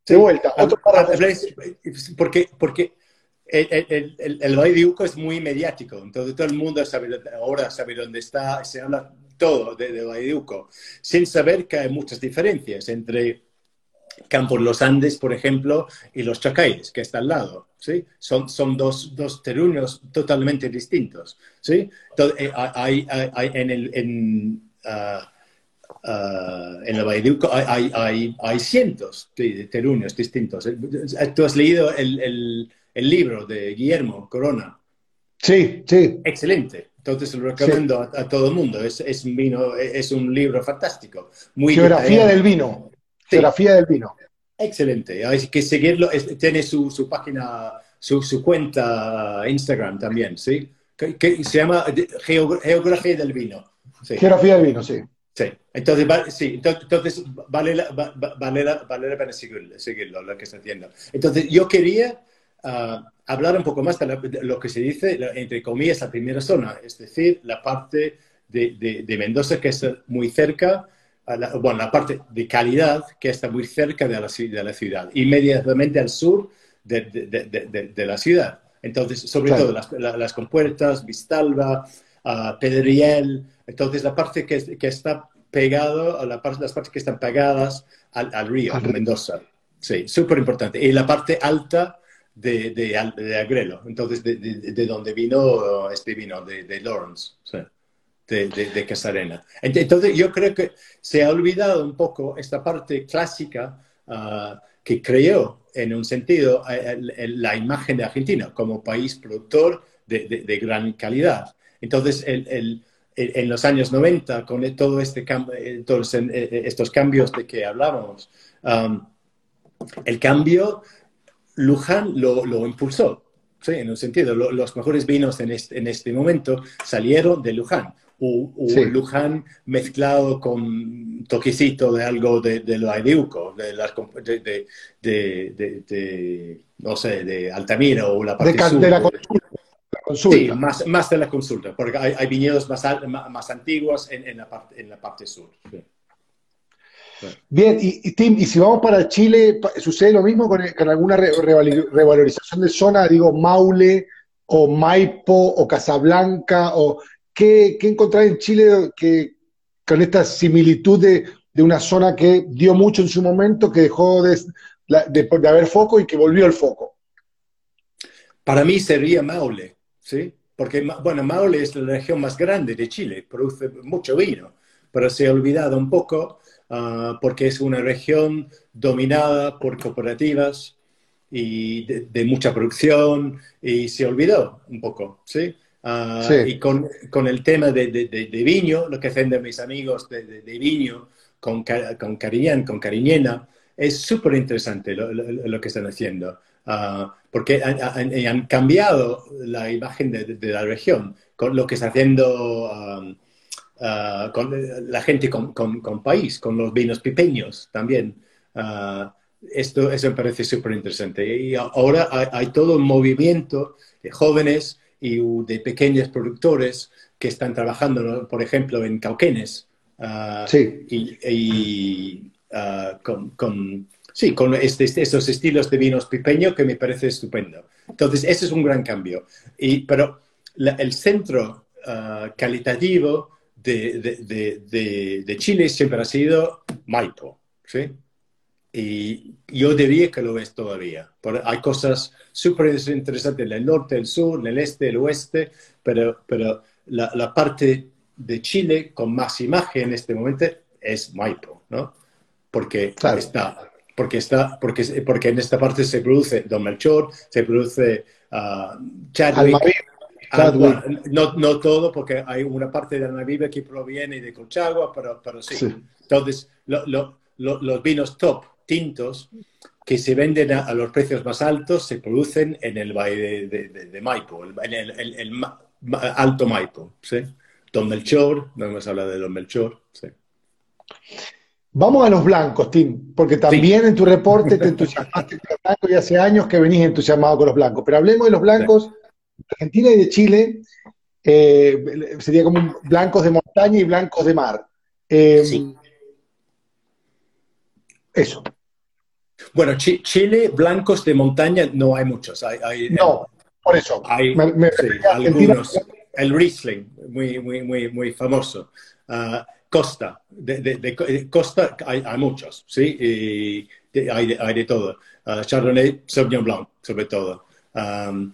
De vuelta, otro Porque, porque el, el, el, Valle de Uco es muy mediático, entonces todo el mundo sabe, ahora sabe dónde está, se habla todo de, de Valle de Uco, sin saber que hay muchas diferencias entre Campos Los Andes, por ejemplo, y los Chacayes, que está al lado. ¿sí? Son, son dos, dos terruños totalmente distintos. ¿sí? Entonces, eh, hay, hay, en el... En, uh, uh, en Valle hay, hay, hay, cientos de terruños distintos. Tú has leído el, el, el libro de Guillermo Corona. Sí, sí. Excelente. Entonces lo recomiendo sí. a, a, todo el mundo. Es, es, un vino, es un libro fantástico. Muy Geografía del vino. Geografía del vino. Excelente. Hay que seguirlo. Tiene su, su página, su, su, cuenta Instagram también, ¿sí? Que, se llama Geografía del Vino. Sí. Geografía del vino, sí. Sí, entonces, sí, entonces vale, la, vale, la, vale la pena seguirlo, seguirlo, lo que está haciendo. Entonces, yo quería uh, hablar un poco más de, la, de, lo que se dice, entre comillas, la primera zona, es decir, la parte de, de, de Mendoza que es muy cerca la, bueno, la parte de calidad que está muy cerca de la, de la ciudad, inmediatamente al sur de, de, de la ciudad. Entonces, sobre claro. todo las, las, compuertas, Vistalba, uh, Pedriel, entonces la parte que, que está pegado, la parte, las partes que están pegadas al, al río, al Mendoza. Sí, súper importante. Y la parte alta de, de, de Agrelo, entonces de, de, donde vino este vino, de, Lawrence. Sí de, Casarena. Entonces, yo creo que se ha olvidado un poco esta parte clásica uh, que creó, en un sentido, el, el, la imagen de Argentina como país productor de, gran calidad. Entonces, el, en los años 90, con todo este eh, todos eh, eh, estos cambios de que hablábamos, el cambio, Luján lo, impulsó. Sí, en un sentido, lo, los mejores vinos en este, en este momento salieron de Luján o, o sí. Luján mezclado con toquecito de algo de, de lo aidiuco, de, las, de, no sé, de Altamira o la parte de, sur. De la consulta. consulta. Sí, más, más de la consulta, porque hay, hay viñedos más, más, más, antiguos en, en, la parte, en la parte sur. Sí. Bien, y, y, Tim, y si vamos para Chile, ¿sucede lo mismo con, con alguna re, revalorización de zona? Digo, Maule, o Maipo, o Casablanca, o ¿qué, qué en Chile que, con esta similitud de, de, una zona que dio mucho en su momento, que dejó de, de, de haber foco y que volvió el foco? Para mí sería Maule, ¿sí? Porque, bueno, Maule es la región más grande de Chile, produce mucho vino, pero se ha olvidado un poco uh, porque es una región dominada por cooperativas y de, de, mucha producción y se olvidó un poco, ¿sí? Uh, sí. Y con, con, el tema de, de, de, viño, lo que hacen de mis amigos de, viño con, con Cariñán, con Cariñena, es súper interesante lo, que están haciendo, ah, porque han, cambiado la imagen de, la región con lo que está haciendo ah, con la gente con, con, país, con los vinos pipeños también. esto, eso me parece súper interesante. Y ahora hay, todo un movimiento de jóvenes y de pequeños productores que están trabajando, por ejemplo, en Cauquenes. sí. y Ah, con, sí, con este, este, estos estilos de vinos pipeño que me parece estupendo. Entonces, ese es un gran cambio. Y, pero el centro ah, calitativo de, de, de, Chile siempre ha sido Maipo, ¿sí? Y yo diría que lo es todavía. hay cosas súper interesantes en el norte, el sur, en el este, el oeste, pero, pero la, la parte de Chile con más imagen en este momento es Maipo, ¿no? porque está, porque está, porque, porque en esta parte se produce Don Melchor, se produce uh, Chadwick, no, no, todo, porque hay una parte de Almaviva que proviene de Colchagua, pero, pero sí. Entonces, los vinos top, tintos, que se venden a, los precios más altos, se producen en el valle de, Maipo, en el, Alto Maipo, ¿sí? Don Melchor, no hemos hablado de Don Melchor, sí. Vamos a los blancos, Tim, porque también en tu reporte te entusiasmaste con los blancos y hace años que venís entusiasmado con los blancos. Pero hablemos de los blancos de Argentina y de Chile. Eh, sería como blancos de montaña y blancos de mar. Eh, sí. Eso. Bueno, Chile, blancos de montaña no hay muchos. no, por eso. Hay algunos. El Riesling, muy, muy, muy, muy famoso. Ah, Costa, de, Costa hay, muchos, ¿sí? Y hay, de, todo. Uh, Chardonnay, Sauvignon Blanc, sobre todo. Um,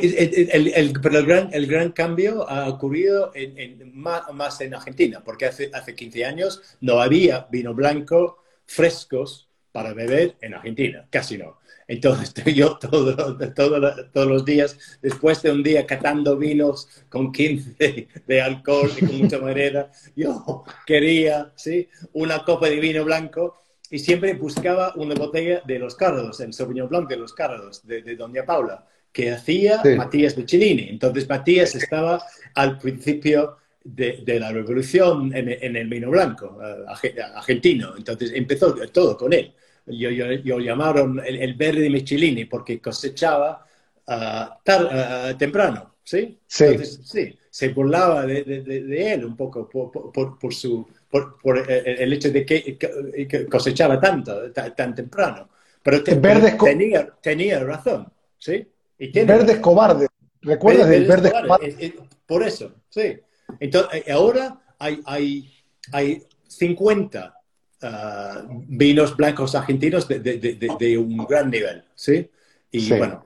el, pero el gran, el gran cambio ha ocurrido en, más, en Argentina, porque hace, hace 15 años no había vino blanco frescos para beber en Argentina, casi no. Entonces yo todo, todos los días, después de un día catando vinos con 15 de alcohol y con mucha madera, yo quería ¿sí? una copa de vino blanco y siempre buscaba una botella de los Cardos, el Sauvignon Blanc de los Cardos, de, Doña Paula, que hacía Matías Michelini. Entonces Matías estaba al principio de, la revolución en, el vino blanco eh, argentino. Entonces empezó todo con él yo, yo, llamaron el, verde de Michelini porque cosechaba uh, temprano, ¿sí? Sí. sí, se burlaba de, de, él un poco por, por, por su, por, el hecho de que cosechaba tanto, tan, temprano. Pero tenía, tenía razón, ¿sí? Y tiene verdes cobardes. ¿Recuerdas del verde cobarde? Por eso, sí. Entonces, eh, ahora hay, hay, hay 50 Ah, vinos blancos argentinos de, un gran nivel, ¿sí? Y bueno,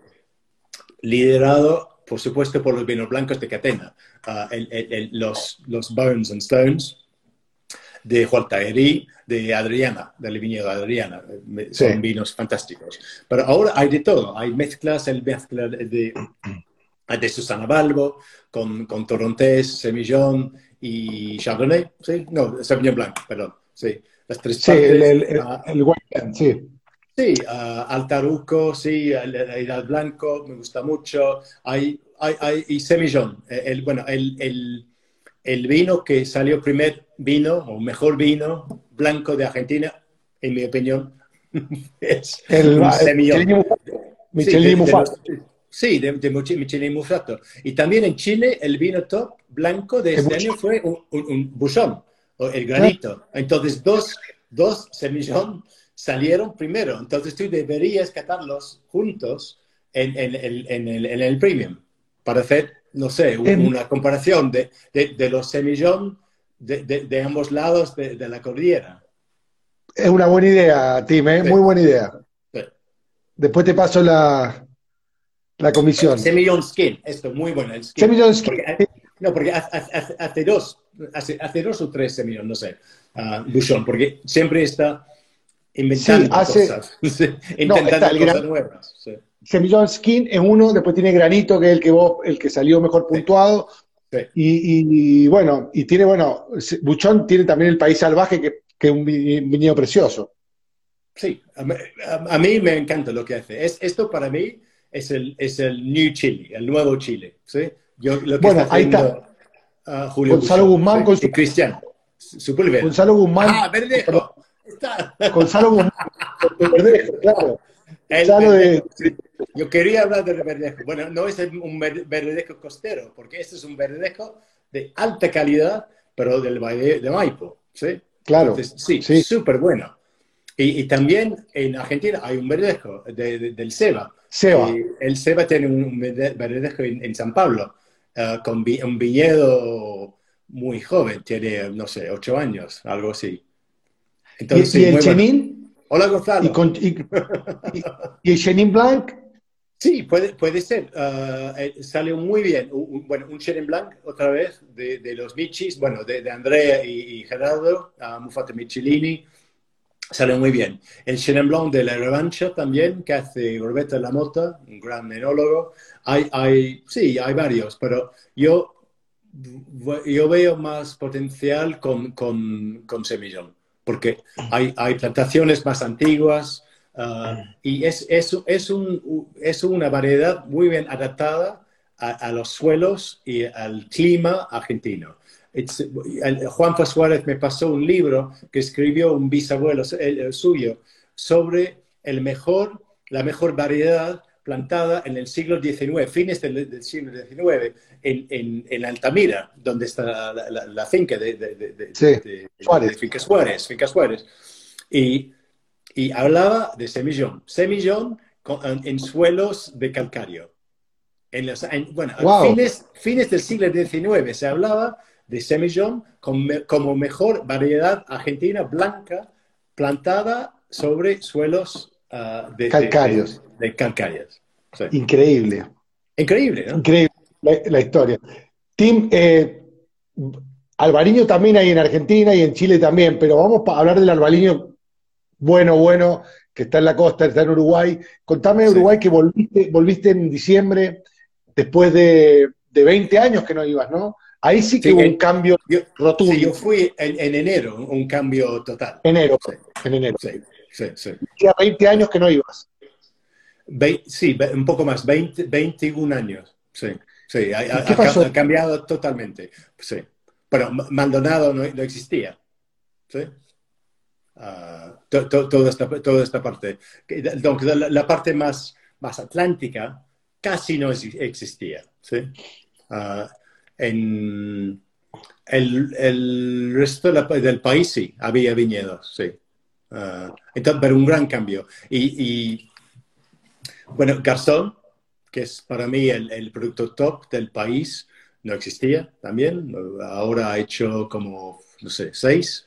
liderado, por supuesto, por los vinos blancos de Catena, ah, los, los Bones and Stones de Jualtaerí, de Adriana, del viñedo de Adriana. Son vinos fantásticos. Pero ahora hay de todo. Hay mezclas, el mezcla de, de Susana Balbo con, con Torontés, Semillón y Chardonnay, ¿sí? No, Sauvignon Blanc, perdón, sí tres sí, El, el, ah, sí. Sí, uh, Altaruco, sí, el, el, Blanco, me gusta mucho. Hay, hay, hay y Semillón. Eh, el, bueno, el, el, vino que salió primer vino, o mejor vino, blanco de Argentina, en mi opinión, es el, Semillón. Michelin Mufato. Sí, de, de Michelin Mufato. Y también en Chile, el vino top blanco de este año fue un, un, un el granito. Entonces, dos, dos semillón salieron primero. Entonces, tú deberías catarlos juntos en, en, en, el, en el, premium para hacer, no sé, una comparación de, de, los semillón de, de, ambos lados de, la cordillera. Es una buena idea, Tim, ¿eh? muy buena idea. Después te paso la, la comisión. Semillón Skin, esto, muy bueno. El skin. Semillón Skin. No, porque hace dos hace, hace dos o tres semillas, no sé, uh, porque siempre está inventando cosas, intentando cosas nuevas. Semillón Skin es uno, después tiene Granito, que es el que vos, el que salió mejor puntuado. Y, bueno, y tiene, bueno, Buchón tiene también el País Salvaje, que, que es un viñedo precioso. sí, a, mí me encanta lo que hace. Es, esto para mí es el, es el New Chile, el nuevo Chile. ¿sí? Yo, lo que bueno, ahí está. Uh, Julio Gonzalo Guzmán con su... Cristian. Gonzalo Guzmán. Ah, Verdejo. Está. Gonzalo Guzmán. Verdejo, claro. de... Yo quería hablar del verdejo. Bueno, no es un verdejo costero, porque este es un verdejo de alta calidad, pero del Valle de Maipo. ¿sí? Claro. sí, súper bueno. Y, también en Argentina hay un verdejo del Seba. Seba. el Seba tiene un verdejo en, San Pablo, uh, con un viñedo muy joven, tiene, no sé, ocho años, algo así. Entonces, ¿Y, el Chenin? Hola, Gonzalo. ¿Y, el Chenin Blanc? Sí, puede, puede ser. Uh, eh, salió muy bien. Un, bueno, un Chenin Blanc, otra vez, de, de los Michis, bueno, de, de Andrea y, Gerardo, uh, Mufate Michelini, sale muy bien. El Chenin Blanc de la revancha también, que hace Gorbeta Mota, un gran menólogo. Hay, hay, sí, hay varios, pero yo, yo veo más potencial con, con, con Semillón, porque hay, hay plantaciones más antiguas uh, y es, es, es, un, es una variedad muy bien adaptada a los suelos y al clima argentino. Juan Suárez me pasó un libro que escribió un bisabuelo suyo sobre el mejor, la mejor variedad plantada en el siglo XIX, fines del, siglo XIX, en, en, Altamira, donde está la, finca de, de, Suárez. Finca Suárez, Finca Suárez. Y, y, hablaba de semillón, semillón en, suelos de calcario. En los, bueno, fines, fines del siglo XIX se hablaba de semillón como mejor variedad argentina blanca plantada sobre suelos ah, de, calcáreos. De, calcáreos. Increíble. Increíble, ¿no? Increíble la, historia. Tim, eh, albariño también hay en Argentina y en Chile también, pero vamos a hablar del albariño bueno, bueno, que está en la costa, está en Uruguay. Contame de Uruguay que volviste, volviste en diciembre, después de, de 20 años que no ibas, ¿no? Ahí sí que hubo un cambio rotundo. Sí, yo fui en, enero, un cambio total. Enero, en enero. Sí, sí, sí. Ya 20 años que no ibas. sí, un poco más, 20, 21 años. Sí, sí, ha, cambiado totalmente. Sí. Pero Maldonado no, existía. ¿sí? Uh, toda, esta, toda esta parte. La, la, parte más, más atlántica casi no existía. ¿sí? Uh, en el, resto del país sí, había viñedos, sí. Ah, entonces, pero un gran cambio. Y, bueno, Garzón, que es para mí el, producto top del país, no existía también. Ahora ha hecho como, no sé, seis,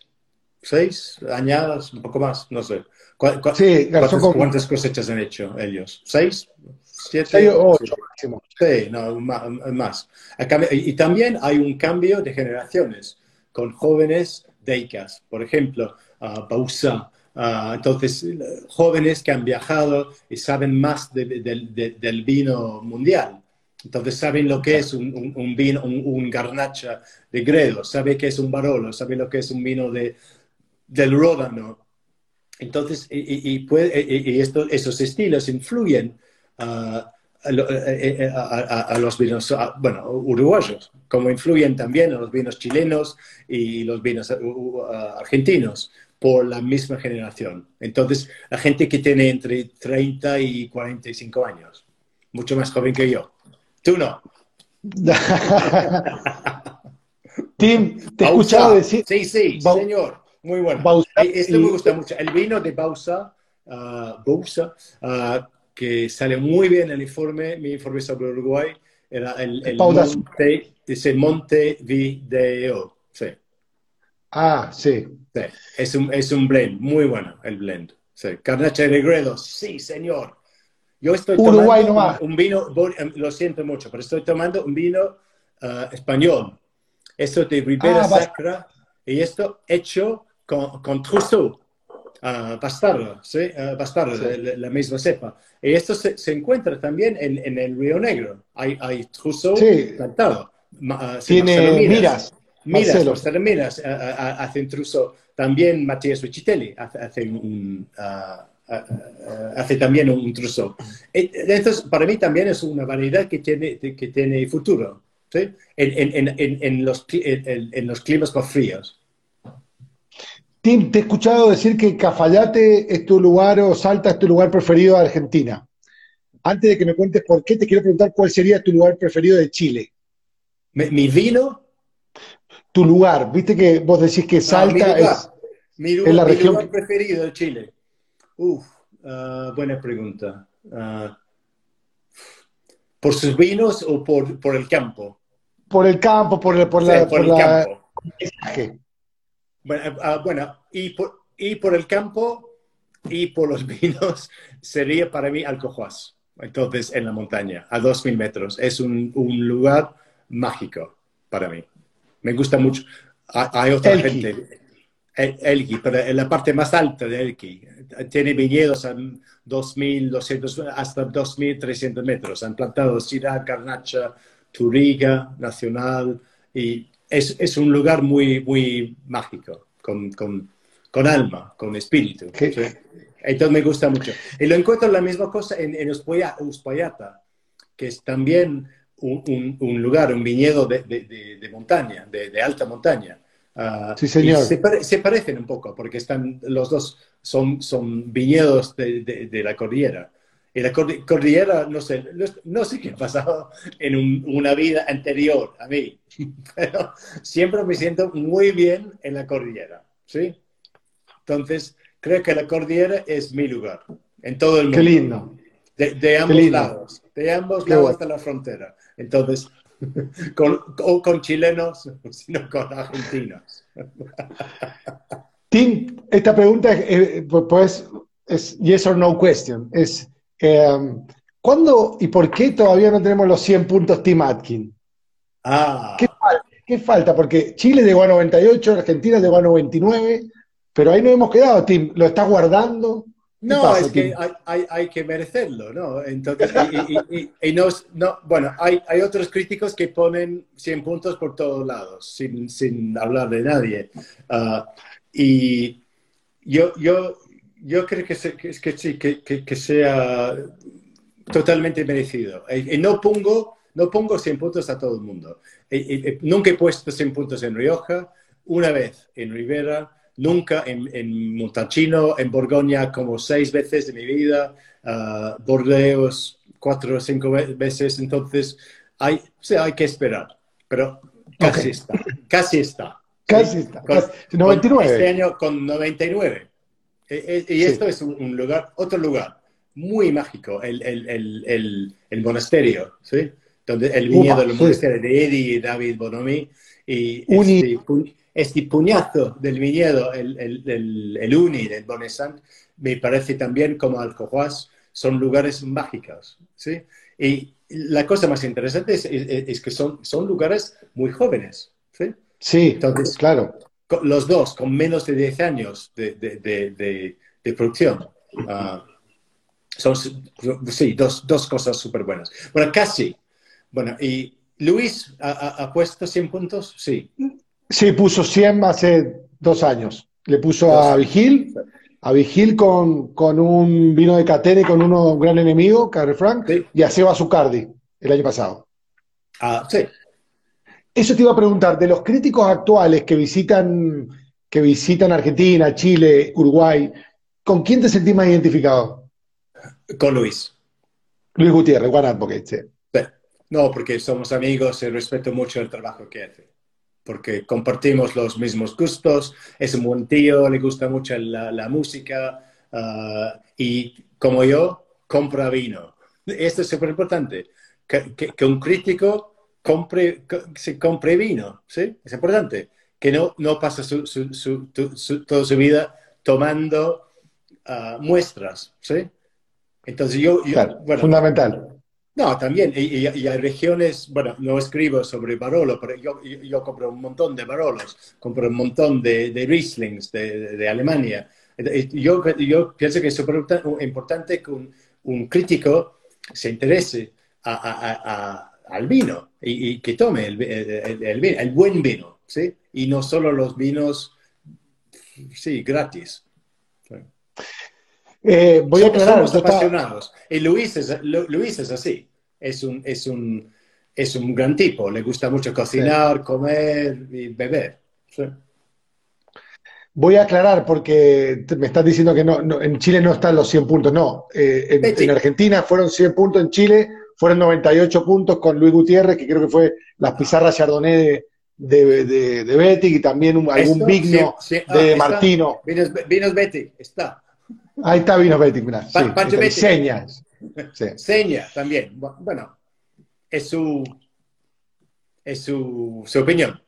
seis añadas, un poco más, no sé. sí, ¿Cuántas cosechas han hecho ellos? ¿Seis? Siete, ocho máximo. Sí, no, más. Y también hay un cambio de generaciones con jóvenes deicas, por ejemplo, uh, Bausa. entonces, jóvenes que han viajado y saben más del vino mundial. Entonces saben lo que es un, vino, un, garnacha de Gredo, saben que es un Barolo, saben lo que es un vino de, del Ródano. Entonces, y, y, esos estilos influyen a, los vinos, bueno, uruguayos, como influyen también a los vinos chilenos y los vinos argentinos por la misma generación. Entonces, la gente que tiene entre 30 y 45 años, mucho más joven que yo. Tú no. Tim, te he escuchado decir. Sí, sí, señor. Muy bueno. Esto me gusta mucho. El vino de Bausa, uh, Bausa uh, que sale muy bien el informe, mi informe sobre Uruguay, era el, el monte, dice Montevideo. Sí. Ah, sí. sí. Es, un, es un blend, muy bueno el blend. Sí. Carnacha de Gredo, sí, señor. Yo estoy Uruguay tomando un, vino, em, lo siento mucho, pero estoy tomando un vino uh, español. Esto de Ribera ah, Sacra y esto hecho con, con trousseau uh, bastardo, ¿sí? bastardo, La, misma cepa. Y esto se, se encuentra también en, en, el Río Negro. Hay, hay Trousseau plantado. Tiene miras. Milas, pues Milas hace un truso. También Matías Uccitelli hace, un, hace también un truso. Entonces, para mí también es una variedad que tiene, que tiene futuro ¿sí? en, en, en, los, en, los climas más fríos. Tim, te he escuchado decir que Cafayate es tu lugar o Salta es tu lugar preferido de Argentina. Antes de que me cuentes por qué, te quiero preguntar cuál sería tu lugar preferido de Chile. ¿Mi, vino? Tu lugar. Viste que vos decís que ah, Salta es, mi lugar, la región. Mi lugar preferido de Chile. Uf, ah, buena pregunta. Ah, ¿Por sus vinos o por, por, el campo? Por el campo, por, el, por, la, por, el campo. Bueno, bueno y, por, y por el campo y por los vinos sería para mí Alcojuas. Entonces, en la montaña, a 2.000 metros. Es un, un, lugar mágico para mí. Me gusta mucho. Hay otra gente. Elqui, pero en la parte más alta de Elqui. Tiene viñedos a 2.200 hasta 2.300 metros. Han plantado Syrah, Carnacha, Turiga, Nacional. Y es, es un lugar muy, muy mágico, con, con, con alma, con espíritu. Entonces me gusta mucho. Y lo encuentro la misma cosa en, en Uspallata, que es también un, un, lugar, un viñedo de, de, de montaña, de, alta montaña. Uh, sí, señor. Se, se, parecen un poco, porque están, los dos son, son viñedos de, la cordillera. Y la cordillera, no sé, no, sé qué ha pasado en una vida anterior a mí, pero siempre me siento muy bien en la cordillera, ¿sí? Entonces, creo que la cordillera es mi lugar, en todo el mundo. Qué lindo. De, ambos lados, de ambos lados hasta la frontera. Entonces, con, o con chilenos, sino con argentinos. Tim, esta pregunta eh, pues, es yes or no question. Es, eh, ¿cuándo y por qué todavía no tenemos los 100 puntos Tim Atkin? Ah. ¿Qué, falta? ¿Qué falta? Porque Chile llegó a 98, Argentina llegó a 99, pero ahí no hemos quedado, Tim. ¿Lo estás guardando? No, es que hay, hay, que merecerlo, ¿no? Entonces, y, y, no, no, bueno, hay, hay otros críticos que ponen 100 puntos por todos lados, sin, sin hablar de nadie. Uh, y yo, yo, yo creo que, que, que sí, que, que, sea totalmente merecido. Y, no pongo, no pongo 100 puntos a todo el mundo. nunca he puesto 100 puntos en Rioja, una vez en Rivera, nunca en, en Montalcino, en Borgoña, como seis veces de mi vida, uh, Bordeaux cuatro o cinco veces, entonces hay, hay que esperar, pero casi está, casi está. Casi está, 99. este año con 99. E, e, y, esto es un, lugar, otro lugar muy mágico, el, el, el, el monasterio, ¿sí? Donde el viñedo del monasterio de Eddie y David Bonomi. Y este, este puñazo del viñedo, el, el, el, Uni, del Bonesant, me parece también como Alcojuas, son lugares mágicos. ¿sí? Y la cosa más interesante es, es, que son, son lugares muy jóvenes. Sí, sí Entonces, claro. Los dos, con menos de 10 años de, de, de, de producción. Uh, son, sí, dos, dos cosas súper buenas. Bueno, casi. Bueno, y Luis, ¿ha, ha puesto 100 puntos? Sí. Sí, puso 100 hace dos años. Le puso a Vigil, a Vigil con, con un vino de Catene con uno, un gran enemigo, Carre Frank, y a Seba Zucardi el año pasado. Ah, sí. Eso te iba a preguntar, de los críticos actuales que visitan, que visitan Argentina, Chile, Uruguay, ¿con quién te sentís más identificado? Con Luis. Luis Gutiérrez, One Advocate, sí. No, porque somos amigos y respeto mucho el trabajo que hace porque compartimos los mismos gustos, es un buen tío, le gusta mucho la, música ah, y como yo, compra vino. Esto es súper importante, que, un crítico compre, se compre vino, ¿sí? Es importante, que no, no pasa toda su vida tomando ah, muestras, ¿sí? Entonces yo... bueno, fundamental. No, también, y, hay regiones, bueno, no escribo sobre Barolo, pero yo, yo, compro un montón de Barolos, compro un montón de, de Rieslings de, de, Alemania. Yo, yo pienso que es súper importante que un, un, crítico se interese a, a, a, al vino y, que tome el, el, el, el, buen vino. ¿sí? Y no solo los vinos, sí, gratis. Eh, voy a aclarar. Somos apasionados. Y Luis es, Luis es así. Es un, es, un, es un gran tipo. Le gusta mucho cocinar, comer y beber. Voy a aclarar porque me estás diciendo que no, en Chile no están los 100 puntos. No, eh, en, Argentina fueron 100 puntos, en Chile fueron 98 puntos con Luis Gutiérrez, que creo que fue las pizarras Chardonnay de, de, de, Betty y también algún vigno de ah, Martino. Vinos, vinos Betty, está. Ahí está Vinos Betty, mira. Sí, Señas. Seña también. Bueno, es su, es su, su opinión.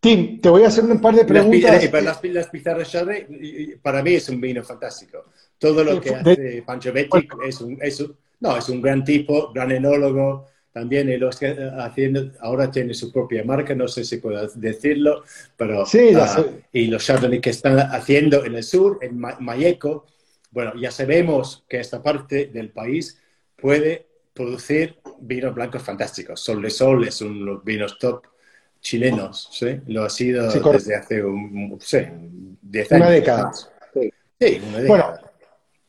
Tim, te voy a hacer un par de preguntas. Las, las, pizarras Chardonnay, para mí es un vino fantástico. Todo lo que hace Pancho Betty es un, es un, no, es un gran tipo, gran enólogo. También él haciendo, ahora tiene su propia marca, no sé si puedo decirlo, pero sí, uh, y los Chardonnay que están haciendo en el sur, en Mayeco, bueno, ya sabemos que esta parte del país puede producir vinos blancos fantásticos. Sol de Sol es uno de los vinos top chilenos, ¿sí? Lo ha sido desde hace un, sé, 10 años. Una década. Sí, una década. Bueno, eh,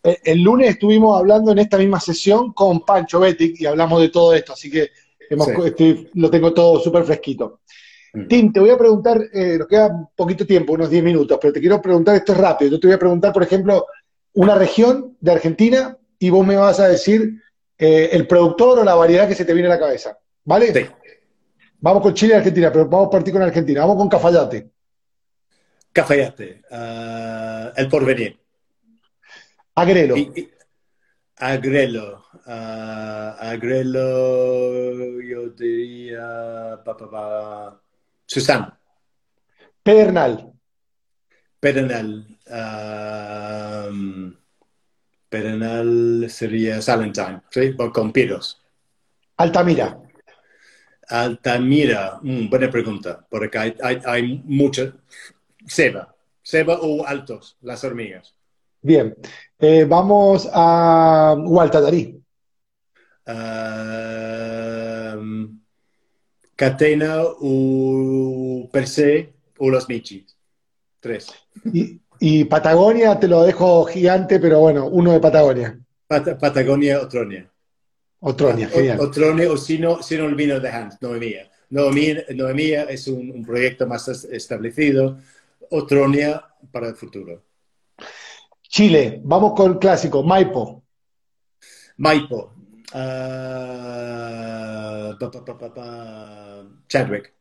el lunes estuvimos hablando en esta misma sesión con Pancho Betic y hablamos de todo esto, así que hemos, lo tengo todo súper fresquito. Mm. Tim, te voy a preguntar, eh, nos queda poquito tiempo, unos 10 minutos, pero te quiero preguntar, esto es rápido, yo te voy a preguntar, por ejemplo, una región de Argentina y vos me vas a decir eh, el productor o la variedad que se te viene a la cabeza. ¿Vale? Sí. Vamos con Chile y Argentina, pero vamos a partir con Argentina. Vamos con Cafayate. Cafayate. Uh, el porvenir. Agrelo. agrelo. Uh, agrelo, yo diría. Pa, pa, Susana. Pedernal. Pedernal. Um, Pedernal sería Salentine, ¿sí? Con Piros. Altamira. Altamira, mm, buena pregunta, porque hay, hay, hay muchas. Seba. Seba o altos, las hormigas. Bien. Eh, vamos a Gualtadarí. Um, catena o per se o los michis. Tres. Y, Patagonia te lo dejo gigante, pero bueno, uno de Patagonia. Patagonia, Otronia. Otronia, genial. Otronia, o si no, si no el vino de Hans, Noemía. Noemía, Noemía es un, un, proyecto más establecido. Otronia para el futuro. Chile, vamos con el clásico, Maipo. Maipo. Uh, pa, pa, pa, Chadwick.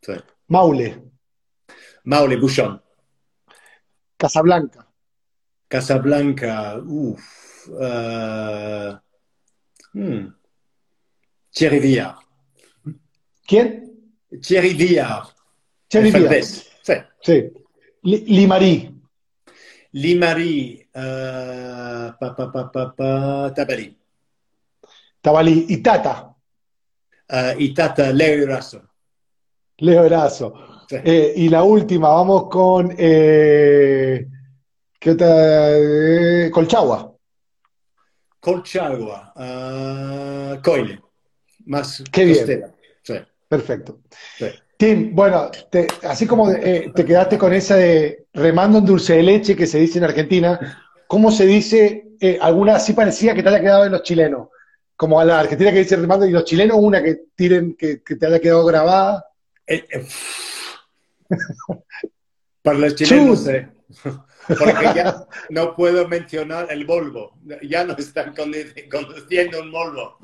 Sí. Maule. Maule, Bouchon. Casablanca. Casablanca, uff. Uh, hmm. Thierry Villard. ¿Quién? Thierry Villard. Thierry Villard. Sí. sí. Limarí. Limarí. Uh, pa, pa, pa, pa, pa, Tabalí. Tabalí. Y Tata. Uh, y Tata, Leo Eraso. Leo. Eh, y la última, vamos con. Eh, ¿Qué otra? Eh, Colchagua. Colchagua. Uh, Coile. Más Qué bien. Perfecto. Tim, bueno, así como te quedaste con esa de remando en dulce de leche que se dice en Argentina, ¿cómo se dice? alguna así parecía que te haya quedado en los chilenos. Como a la Argentina que dice remando y los chilenos, una que tiren, que, que te haya quedado grabada. Para los chilenos, porque ya no puedo mencionar el Volvo. Ya no están conduciendo un Volvo.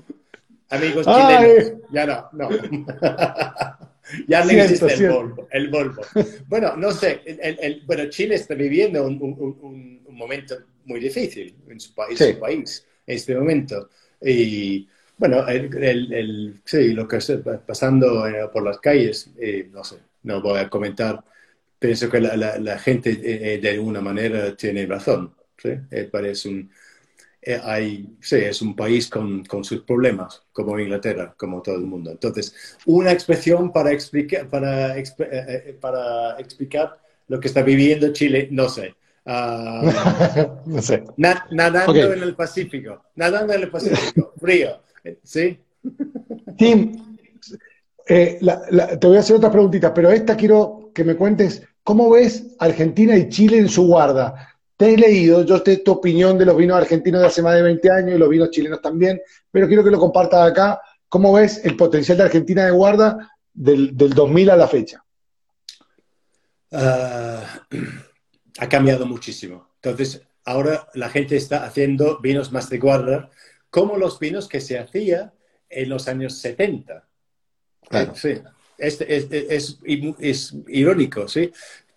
Amigos chilenos, ya no, no. ya no existe el Volvo, el Volvo, Bueno, no sé, el, bueno, Chile está viviendo un, un, un, momento muy difícil en su país, su país en este momento. Y bueno, el, sí, lo que está pasando eh, por las calles, eh, no sé, no voy a comentar. Pienso que la, gente eh, eh, de alguna manera tiene razón. ¿sí? Eh, parece un, hay, sí, es un país con, con, sus problemas, como Inglaterra, como todo el mundo. Entonces, una expresión para explicar, para, para explicar lo que está viviendo Chile, no sé. Ah, no sé. nadando en el Pacífico, nadando en el Pacífico, frío, ¿sí? Tim, eh, te voy a hacer otra preguntita, pero esta quiero que me cuentes, ¿cómo ves Argentina y Chile en su guarda? Te he leído, yo sé tu opinión de los vinos argentinos de hace más de 20 años y los vinos chilenos también, pero quiero que lo compartas acá. ¿Cómo ves el potencial de Argentina de guarda del, 2000 a la fecha? Ah, ha cambiado muchísimo. Entonces, ahora la gente está haciendo vinos más de guarda, como los vinos que se hacía en los años 70. Sí. Es, es, es, irónico, ¿sí?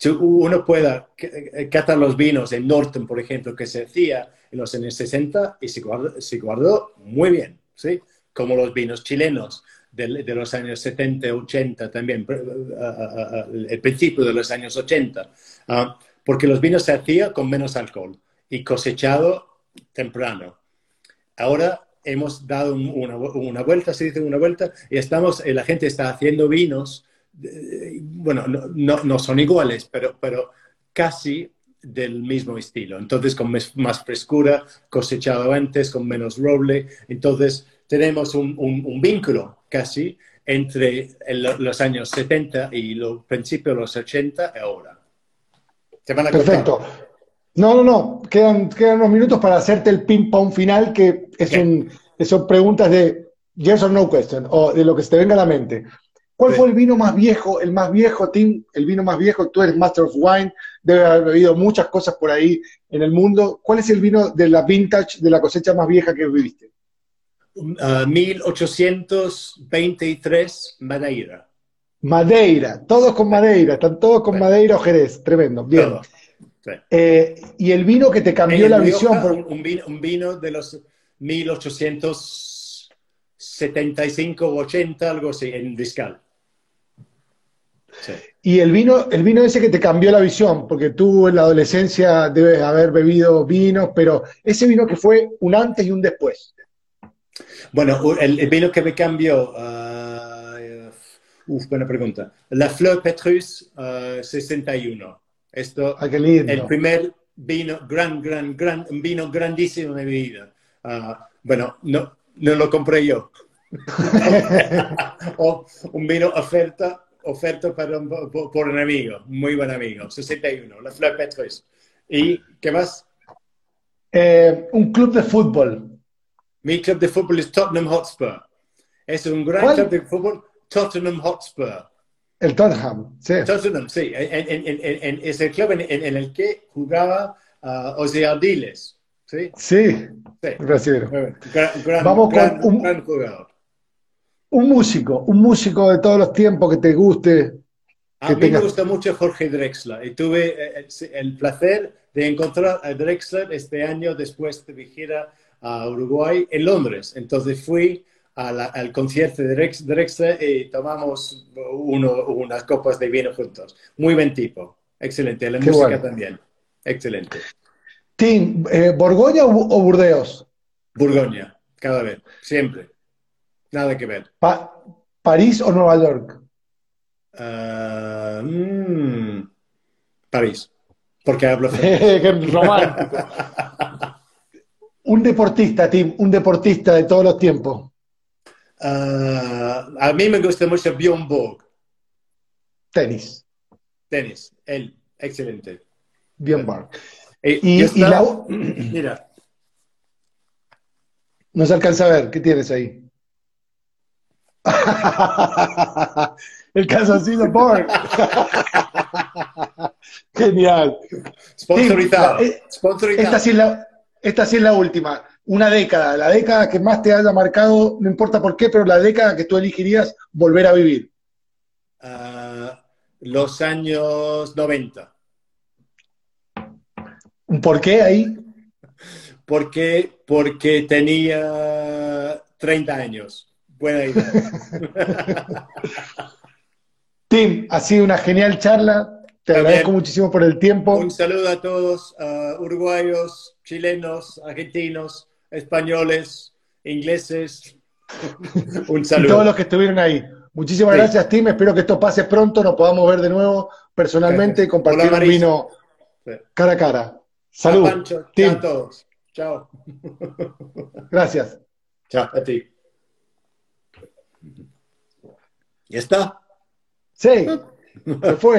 Uno pueda eh, catar los vinos en Norton, por ejemplo, que se hacía en los años 60 y se guardó, se guardó muy bien, ¿sí? Como los vinos chilenos de, los años 70, 80 también, el principio de los años 80, ah, porque los vinos se hacían con menos alcohol y cosechado temprano. Ahora hemos dado una, una, vuelta, se dice una vuelta, y estamos, eh, la gente está haciendo vinos bueno, no, no, son iguales, pero, pero casi del mismo estilo. Entonces, con más frescura, cosechado antes, con menos roble. Entonces, tenemos un, un, vínculo casi entre los años 70 y los principios de los 80 y ahora. Perfecto. No, no, no. Quedan, quedan unos minutos para hacerte el ping-pong final, que es un, son preguntas de yes or no question, o de lo que se te venga a la mente. ¿Cuál fue el vino más viejo, el más viejo, Tim? El vino más viejo, tú eres Master of Wine, debe haber bebido muchas cosas por ahí en el mundo. ¿Cuál es el vino de la vintage, de la cosecha más vieja que viviste? 1823, uh, Madeira. Madeira, todos con Madeira, están todos con Madeira o Jerez, tremendo. Bien. Eh, y el vino que te cambió la visión. Un, vino, un vino de los 1875 o 80, algo así, en Discal. Y el vino, el vino ese que te cambió la visión, porque tú en la adolescencia debes haber bebido vinos, pero ese vino que fue un antes y un después. Bueno, el, vino que me cambió, uh, uf, buena pregunta. La Fleur Petrus 61. Uh, Esto, ah, el primer vino, gran, gran, gran, un vino grandísimo de mi vida. Uh, bueno, no, no lo compré yo. o un vino oferta oferto para por, un amigo, muy buen amigo, 61, la Fleur Petrus. ¿Y qué más? Eh, un club de fútbol. Mi club de fútbol es Tottenham Hotspur. Es un gran club de fútbol, Tottenham Hotspur. El Tottenham, sí. Tottenham, sí. es el club en, el que jugaba uh, Ardiles. Sí, sí, sí. Vamos con un, gran jugador un músico, un músico de todos los tiempos que te guste. a mí me gusta mucho Jorge Drexler y tuve eh, eh, el placer de encontrar a Drexler este año después de mi gira a Uruguay en Londres. Entonces fui al concierto de Drexler y tomamos unas copas de vino juntos. Muy buen tipo, excelente. La música también, excelente. Tim, eh, ¿Borgoña o Burdeos? Burgoña, cada vez, siempre. Nada que ver. ¿París o Nueva York? Ah, mm, París. Porque hablo romántico. un deportista, Tim, un deportista de todos los tiempos. Ah, a mí me gusta mucho Bjorn Borg. Tenis. Tenis, él, excelente. Bjorn Borg. Eh, y, la... Mira. No se alcanza a ver, ¿qué tienes ahí? El calzoncillo Borg. Genial. Sponsorizado. Eh, esta, sí es la, esta sí es la última. Una década, la década que más te haya marcado, no importa por qué, pero la década que tú elegirías volver a vivir. Ah, los años 90. ¿Por qué ahí? Porque, porque tenía 30 años. Buena idea. Tim, ha sido una genial charla. Te agradezco muchísimo por el tiempo. Un saludo a todos, uruguayos, chilenos, argentinos, españoles, ingleses. Un saludo. Y todos los que estuvieron ahí. Muchísimas gracias, Tim. Espero que esto pase pronto, nos podamos ver de nuevo personalmente y compartir un vino cara a cara. Salud. Tim. Chao a todos. Chao. Gracias. Chao a ti. ¿Ya está? Sí, se fue.